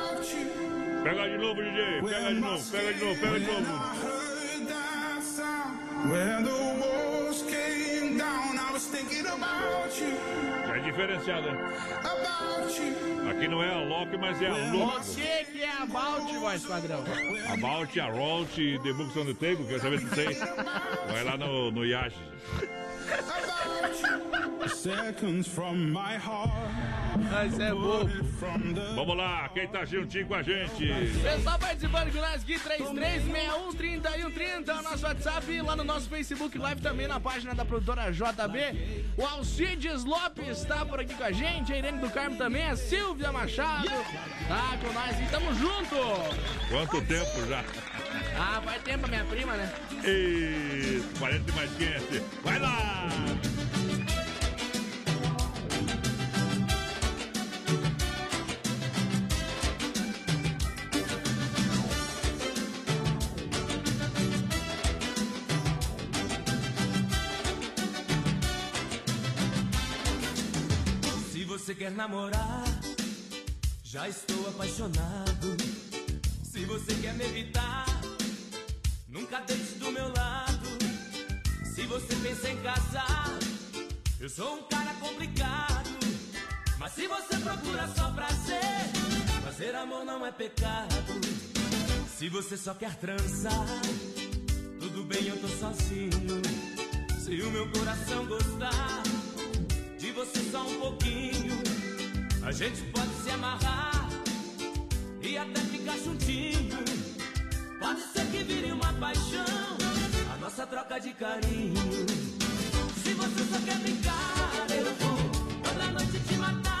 Pega de novo, DJ. Pega de novo, pega de novo, pega de novo. É diferenciada. You. Aqui não é a Loki, mas é a Loki. Você que é about, voz padrão. About, a Rolt, The Books on the Table, quer saber se sei? Vai lá no, no Yash. Seconds from my heart. Mas é bobo. Vamos lá, quem tá juntinho com a gente? Pessoal participando com nós aqui, 33613130 é o nosso WhatsApp, lá no nosso Facebook Live também, na página da produtora JB. O Alcides Lopes tá por aqui com a gente, a Irene do Carmo também, a Silvia Machado tá com nós e tamo junto. Quanto tempo já? Ah, faz tempo a minha prima, né? Isso, 40 mais quente. Vai lá! Se você quer namorar, já estou apaixonado. Se você quer me evitar, nunca deixe do meu lado. Se você pensa em casar, eu sou um cara complicado. Mas se você procura só prazer, fazer amor não é pecado. Se você só quer transar, tudo bem, eu tô sozinho. Se o meu coração gostar de você só um pouquinho, a gente pode se amarrar e até ficar juntinho. Pode ser que vire uma paixão, a nossa troca de carinho. Se você só quer brincar, eu vou toda noite te matar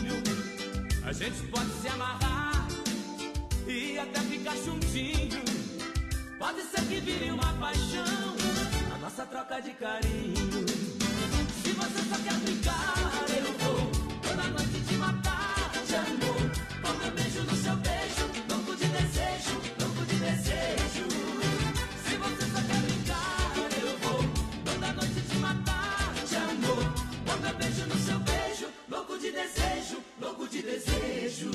a gente pode se amarrar e até ficar juntinho. Pode ser que vire uma paixão, a nossa troca de carinho. Se você só quer brincar, eu vou toda noite te matar de amor. Com meu beijo no seu beijo, louco de desejo, louco de desejo. Se você só quer brincar, eu vou toda noite te matar de amor. Com meu beijo no seu beijo, louco de desejo, louco de desejo.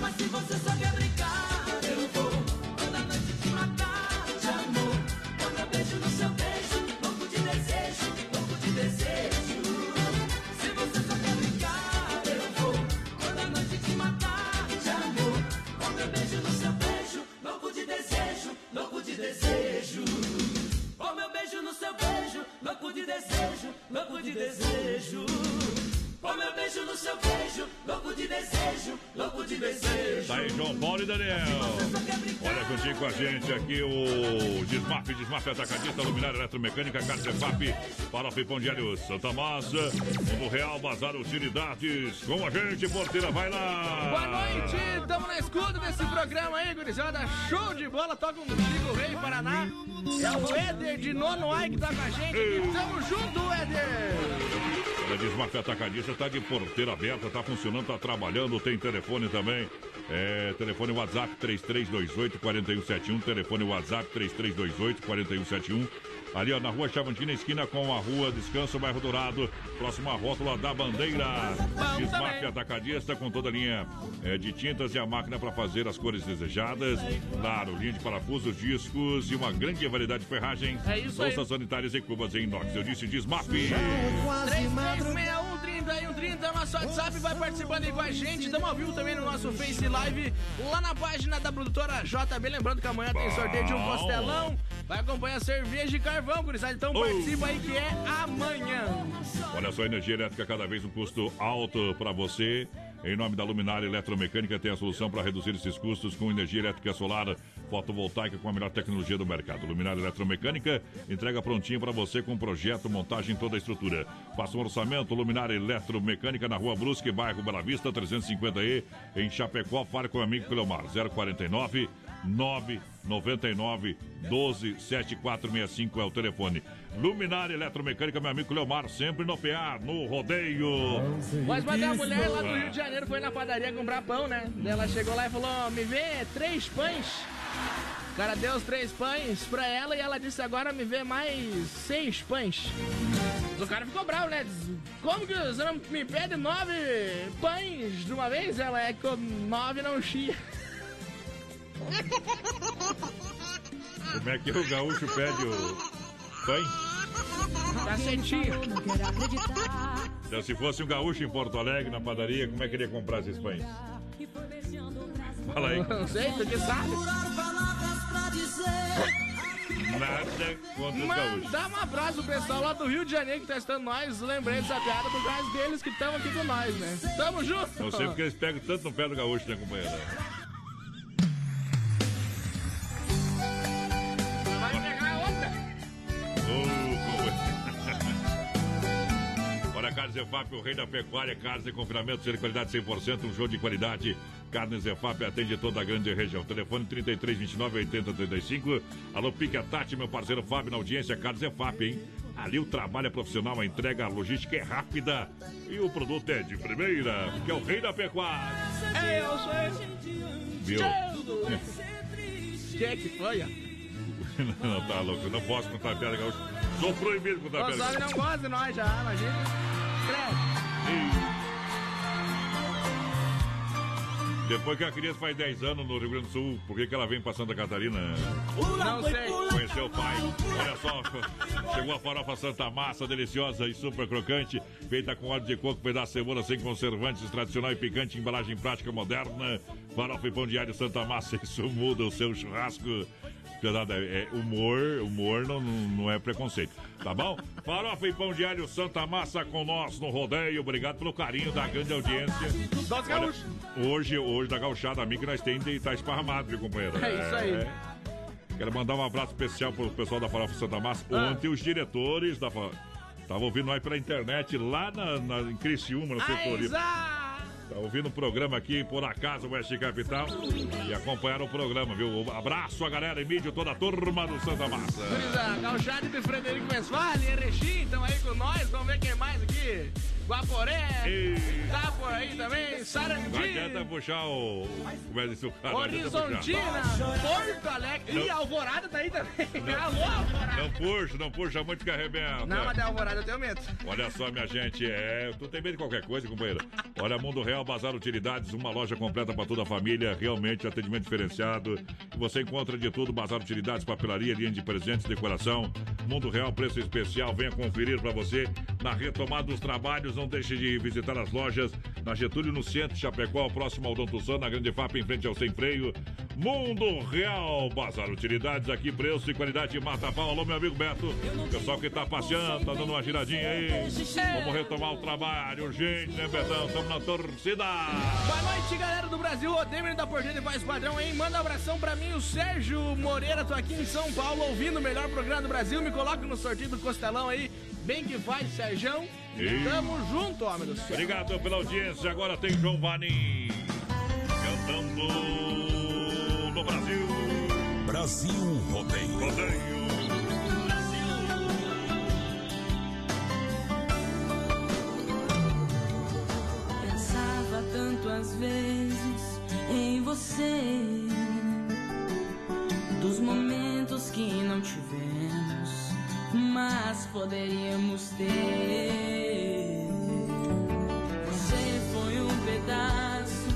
Mas se você só quer brincar, eu vou toda noite te matar de amor. Com meu beijo no seu beijo, louco de desejo, louco de desejo. Se você só quer brincar, eu vou toda noite te matar de amor. Com meu beijo no seu beijo, louco de desejo, louco de desejo. Com meu beijo no seu beijo, louco de desejo, louco de desejo. Com meu beijo no seu beijo, louco de desejo, louco de desejo. Tá aí, João Paulo e Daniel. Olha juntinho com a gente aqui o Desmaf, Desmaf Atacadista, Luminária Eletromecânica, Carcefap, Farofa e Pão de Alho Santa Massa, Mundo Real, Bazar Utilidades. Com a gente, porteira, vai lá. Boa noite, estamos na escuta desse programa aí, gurizada. Show de bola, toca um Chico Rei Paraná. É o Éder de Nono Ai que tá com a gente aqui. Tamo junto, Éder. Olha, Desmaf Atacadista tá de porteira aberta, tá funcionando, tá trabalhando, tem telefone também. É, telefone WhatsApp 3328-4171, telefone WhatsApp 3328-4171. Ali, ó, na rua Chavantina, esquina com a rua Descanso, bairro Dourado, próxima rótula da Bandeira. Desmaf Atacadista com toda a linha é, de tintas e a máquina para fazer as cores desejadas. Claro, linha de parafusos, discos e uma grande variedade de ferragens. É isso. Bolsas sanitárias e cubas em inox. Eu disse Desmaf. 3361-3130 é o nosso WhatsApp, vai participando aí com a gente. Estamos ao vivo também no nosso Face Live, lá na página da produtora JB. Lembrando que amanhã tem sorteio de um costelão. Vai acompanhar cerveja de carvão, gurizada. Então participa aí que é amanhã. Olha só, energia elétrica cada vez um custo alto para você. Em nome da Luminária Eletromecânica, tem a solução para reduzir esses custos com energia elétrica solar fotovoltaica com a melhor tecnologia do mercado. Luminária Eletromecânica entrega prontinho para você com projeto, montagem toda a estrutura. Faça um orçamento Luminária Eletromecânica na Rua Brusque, bairro Bela Vista, 350E, em Chapecó. Fale com o amigo Cleomar, 049 999 12 7465 é o telefone. Luminária Eletromecânica, meu amigo Leomar, sempre no PA, no rodeio. Mas mas a mulher lá do Rio de Janeiro foi na padaria comprar pão, né? Ela chegou lá e falou: me vê três pães. O cara deu os três pães pra ela e ela disse: agora me vê mais seis pães. O cara ficou bravo, né? Como que você não me pede nove pães de uma vez? Ela é que o nove não chia. Como é que o gaúcho pede o pães? Cacetinho. Então, se fosse um gaúcho em Porto Alegre, na padaria, como é que ele ia comprar esses pães? Fala aí. Não sei, tu que sabe. Nada contra os gaúchos. Mandar um abraço pro pessoal lá do Rio de Janeiro que tá estando nós. Lembrei dessa piada por causa deles que estão aqui com nós, né? Tamo junto! Não sei porque eles pegam tanto no pé do gaúcho, né, companheiro? Olha, Carnes Efap, o rei da pecuária, carnes e confinamento, de qualidade 100%, um show de qualidade. Carnes Efap atende toda a grande região. Telefone 33 29 80 35. Alô, Pique a Tati, meu parceiro Fábio, na audiência, Carnes Efap, hein? Ali o trabalho é profissional, a entrega, a logística é rápida e o produto é de primeira, que é o rei da pecuária. Eu sou Viu? <laughs> Que é que foi? <laughs> não, tá louco, eu não posso contar piada gaúcha. Sou proibido contar Os piada homens não gaúcha. gostam de nós já, imagina. Depois que a criança faz 10 anos no Rio Grande do Sul, por que, que ela vem pra Santa Catarina? Não sei. Conheceu o pai. Olha só, <laughs> chegou a farofa Santa Massa, deliciosa e super crocante, feita com óleo de coco, pedaço de cebola sem conservantes, tradicional e picante, embalagem prática moderna. Farofa e pão diário Santa Massa, <laughs> isso muda o seu churrasco. Pesado, é, é humor, humor não, não é preconceito, tá bom? Farofa e pão diário Santa Massa com nós no rodeio. Obrigado pelo carinho da grande audiência. Olha, hoje, hoje da gauchada amiga nós tem de estar esparramado, viu, companheiro? É isso aí. Quero mandar um abraço especial pro pessoal da Farofa Santa Massa. Ah. Ontem os diretores da Fa- Tava ouvindo nós pela internet lá na, na, em Criciúma, no setor. Tá ouvindo o programa aqui, por acaso, Oeste Capital. E acompanharam o programa, viu? Abraço a galera, Emílio, toda a turma do Santa Massa. Brisa, Gauchado de Frederico Westphalen, Erechim, estão aí com nós. Vamos ver quem mais aqui. Guaporé, tá por aí também, Não Sarandi, adianta puxar o. Como é que o cara? Não Horizontina. Porto Alegre. Não. Ih, Alvorada tá aí também. <laughs> Alô, Alvorada. Não puxa, não puxa muito que arrebenta. Não, mas da Alvorada eu tenho medo. Olha só, minha gente, é. Tu tem medo de qualquer coisa, companheiro? Olha, Mundo Real Bazar Utilidades, uma loja completa para toda a família, realmente atendimento diferenciado. Você encontra de tudo: Bazar Utilidades, papelaria, linha de presentes, decoração. Mundo Real, preço especial. Venha conferir para você na retomada dos trabalhos. Não deixe de visitar as lojas na Getúlio, no centro, Chapecó, próximo ao Dom na Grande FAP, em frente ao Sem Freio. Mundo Real Bazar Utilidades, aqui preço e qualidade mata pau. Alô, meu amigo Beto. Pessoal que tá passeando, tá dando uma giradinha aí. Vamos retomar o trabalho urgente, né, Betão? Estamos na torcida. Boa noite, galera do Brasil. O Demir da Porteira e Voz Padrão, hein? Manda um abração pra mim, o Sérgio Moreira. Tô aqui em São Paulo ouvindo o melhor programa do Brasil. Me coloca no sorteio do Costelão aí. Bem que faz, Sérgio. Ei. Tamo junto, homem do céu. Obrigado pela audiência. Agora tem João Vanim cantando no Brasil. Brasil Rodeio. Rodeio. Pensava tanto às vezes em você, dos momentos que não tivemos, mas poderíamos ter. Você foi um pedaço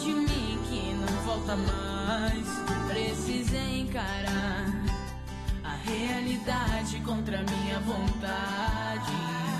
de mim que não volta mais. Precisei encarar a realidade contra minha vontade.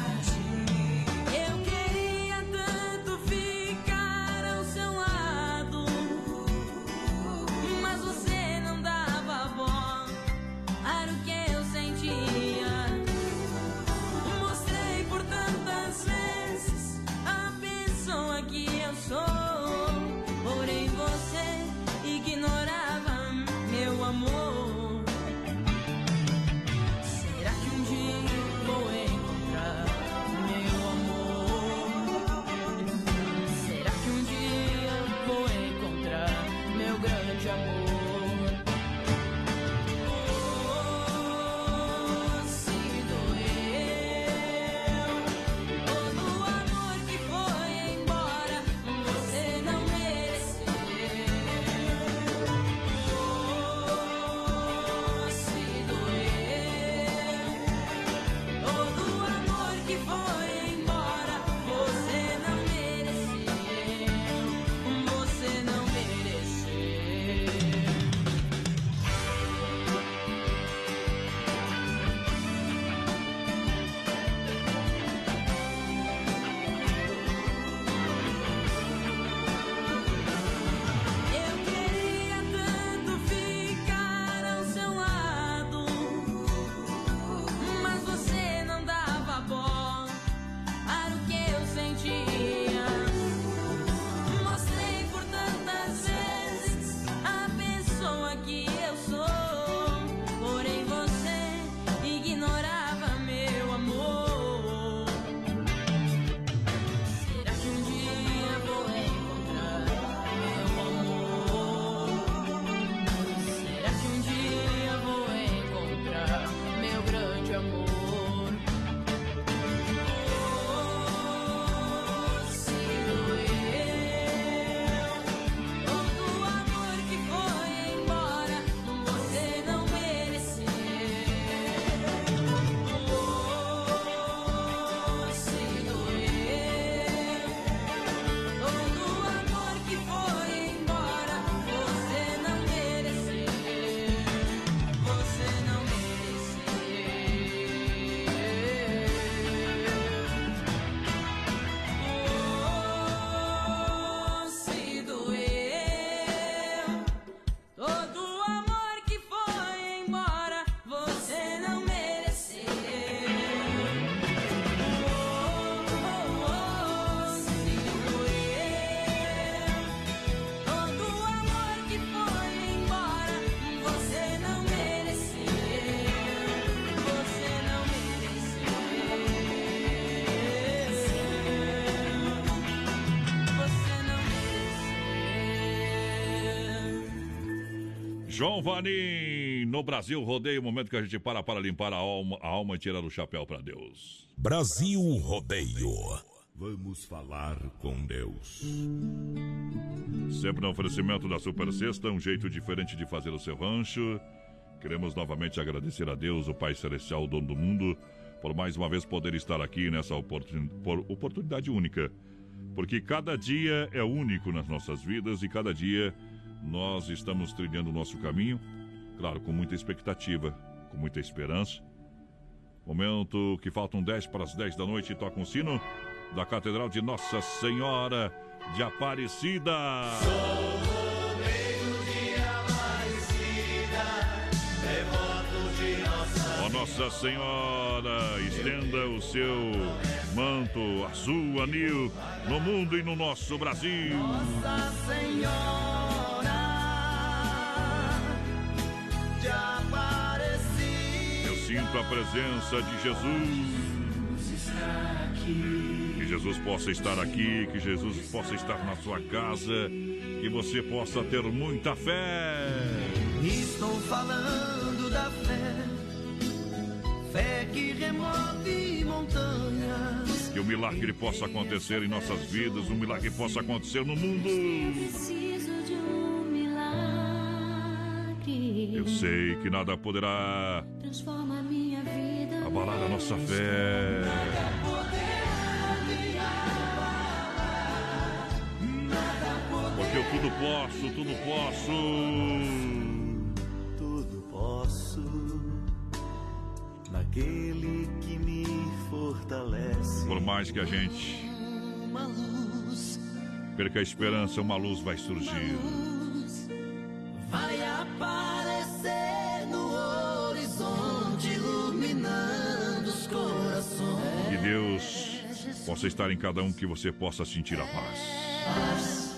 João Vanim, no Brasil Rodeio, o momento que a gente para para limpar a alma, a alma e tirar o chapéu para Deus. Brasil Rodeio. Vamos falar com Deus. Sempre no oferecimento da Super Sexta, um jeito diferente de fazer o seu rancho. Queremos novamente agradecer a Deus, o Pai Celestial, o dono do mundo, por mais uma vez poder estar aqui nessa oportun... oportunidade única. Porque cada dia é único nas nossas vidas e cada dia nós estamos trilhando o nosso caminho, claro, com muita expectativa, com muita esperança. Momento que faltam 10 para as 10 da noite toca um sino da Catedral de Nossa Senhora de Aparecida. Ó Nossa Senhora, estenda o seu manto azul, anil, no mundo e no nosso Brasil. Nossa Senhora sinto a presença de Jesus. Que Jesus possa estar aqui, que Jesus possa estar na sua casa, que você possa ter muita fé. Estou falando da fé, fé que remove montanhas. Que o milagre possa acontecer em nossas vidas, um milagre possa acontecer no mundo. Sei que nada poderá Transforma minha vida. abalar a nossa fé. Porque eu tudo posso, tudo posso. Tudo posso naquele que me fortalece. Por mais que a gente Uma luz perca a esperança, uma luz vai surgir. Deus possa estar em cada um, que você possa sentir a paz.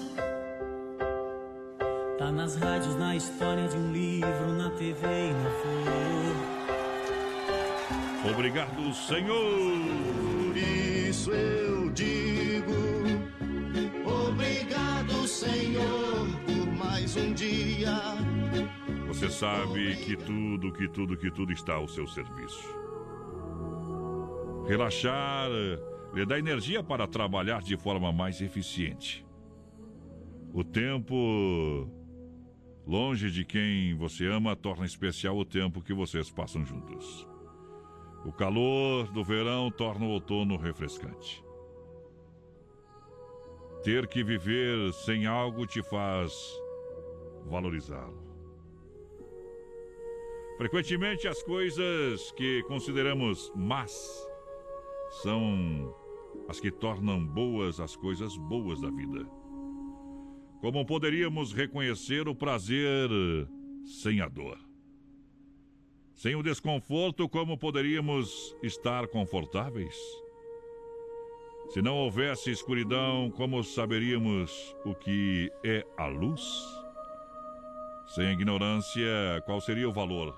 Tá nas rádios, na história de um livro, na TV e na flor. Obrigado, Senhor. Por isso eu digo: Obrigado, Senhor, por mais um dia. Você sabe que tudo, que tudo, que tudo está ao seu serviço. Relaxar lhe dá energia para trabalhar de forma mais eficiente. O tempo longe de quem você ama torna especial o tempo que vocês passam juntos. O calor do verão torna o outono refrescante. Ter que viver sem algo te faz valorizá-lo. Frequentemente, as coisas que consideramos más são as que tornam boas as coisas boas da vida. Como poderíamos reconhecer o prazer sem a dor? Sem o desconforto, como poderíamos estar confortáveis? Se não houvesse escuridão, como saberíamos o que é a luz? Sem a ignorância, qual seria o valor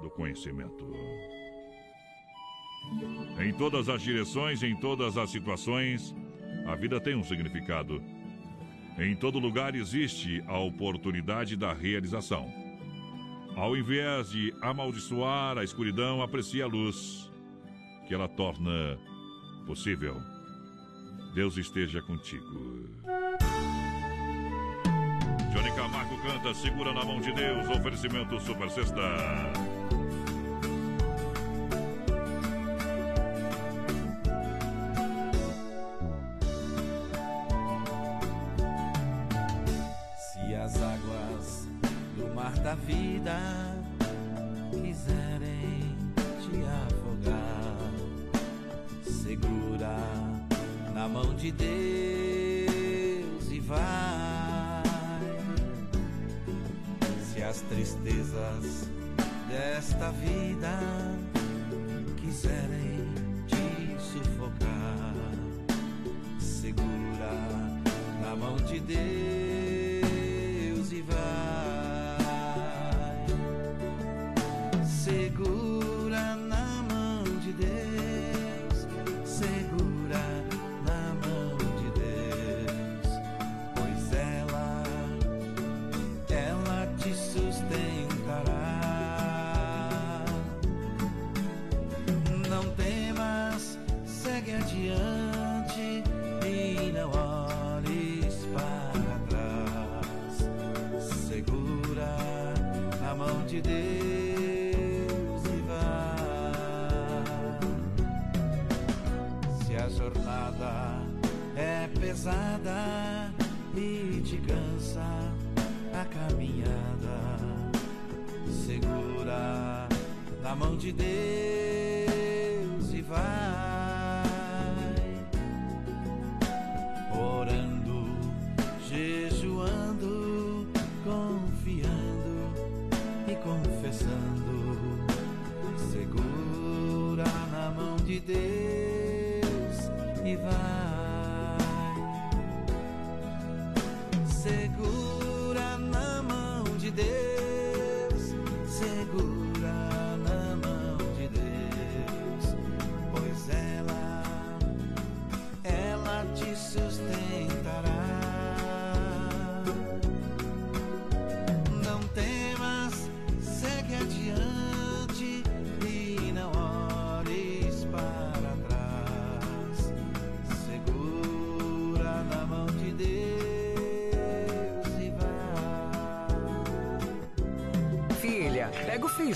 do conhecimento? Em todas as direções, em todas as situações, a vida tem um significado. Em todo lugar existe a oportunidade da realização. Ao invés de amaldiçoar a escuridão, aprecie a luz, que ela torna possível. Deus esteja contigo. Johnny Camargo canta Segura na mão de Deus, oferecimento Super Sexta. Da vida quiserem te afogar, segura na mão de Deus e vai. Se as tristezas desta vida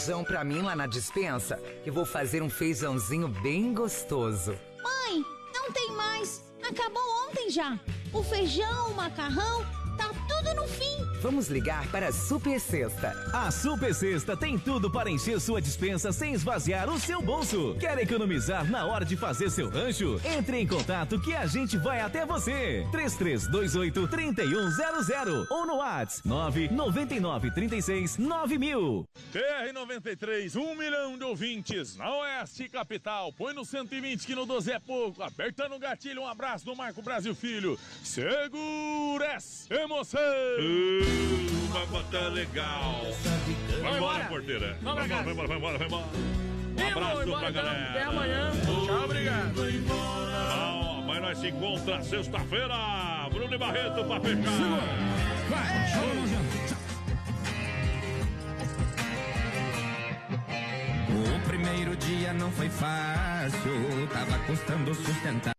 feijão pra mim lá na dispensa, que vou fazer um feijãozinho bem gostoso. Vamos ligar para a Super Sexta. A Super Sexta tem tudo para encher sua dispensa sem esvaziar o seu bolso. Quer economizar na hora de fazer seu rancho? Entre em contato que a gente vai até você. 3328 3100 ou no WhatsApp 999 36 9000. TR93, um milhão de ouvintes na Oeste Capital. Põe no 120 que no 12 é pouco. Apertando o gatilho, um abraço do Marco Brasil Filho. Segura essa emoção. Uma bota legal. Vai embora, porteira. Vamos Vai embora, vai embora, vai embora, vai. Um abraço embora, pra então. galera. Até amanhã. Tchau, obrigado. Bom, mas nós se encontra sexta-feira. Bruno e Barreto pra fechar. O primeiro dia não foi fácil, tava custando sustentar.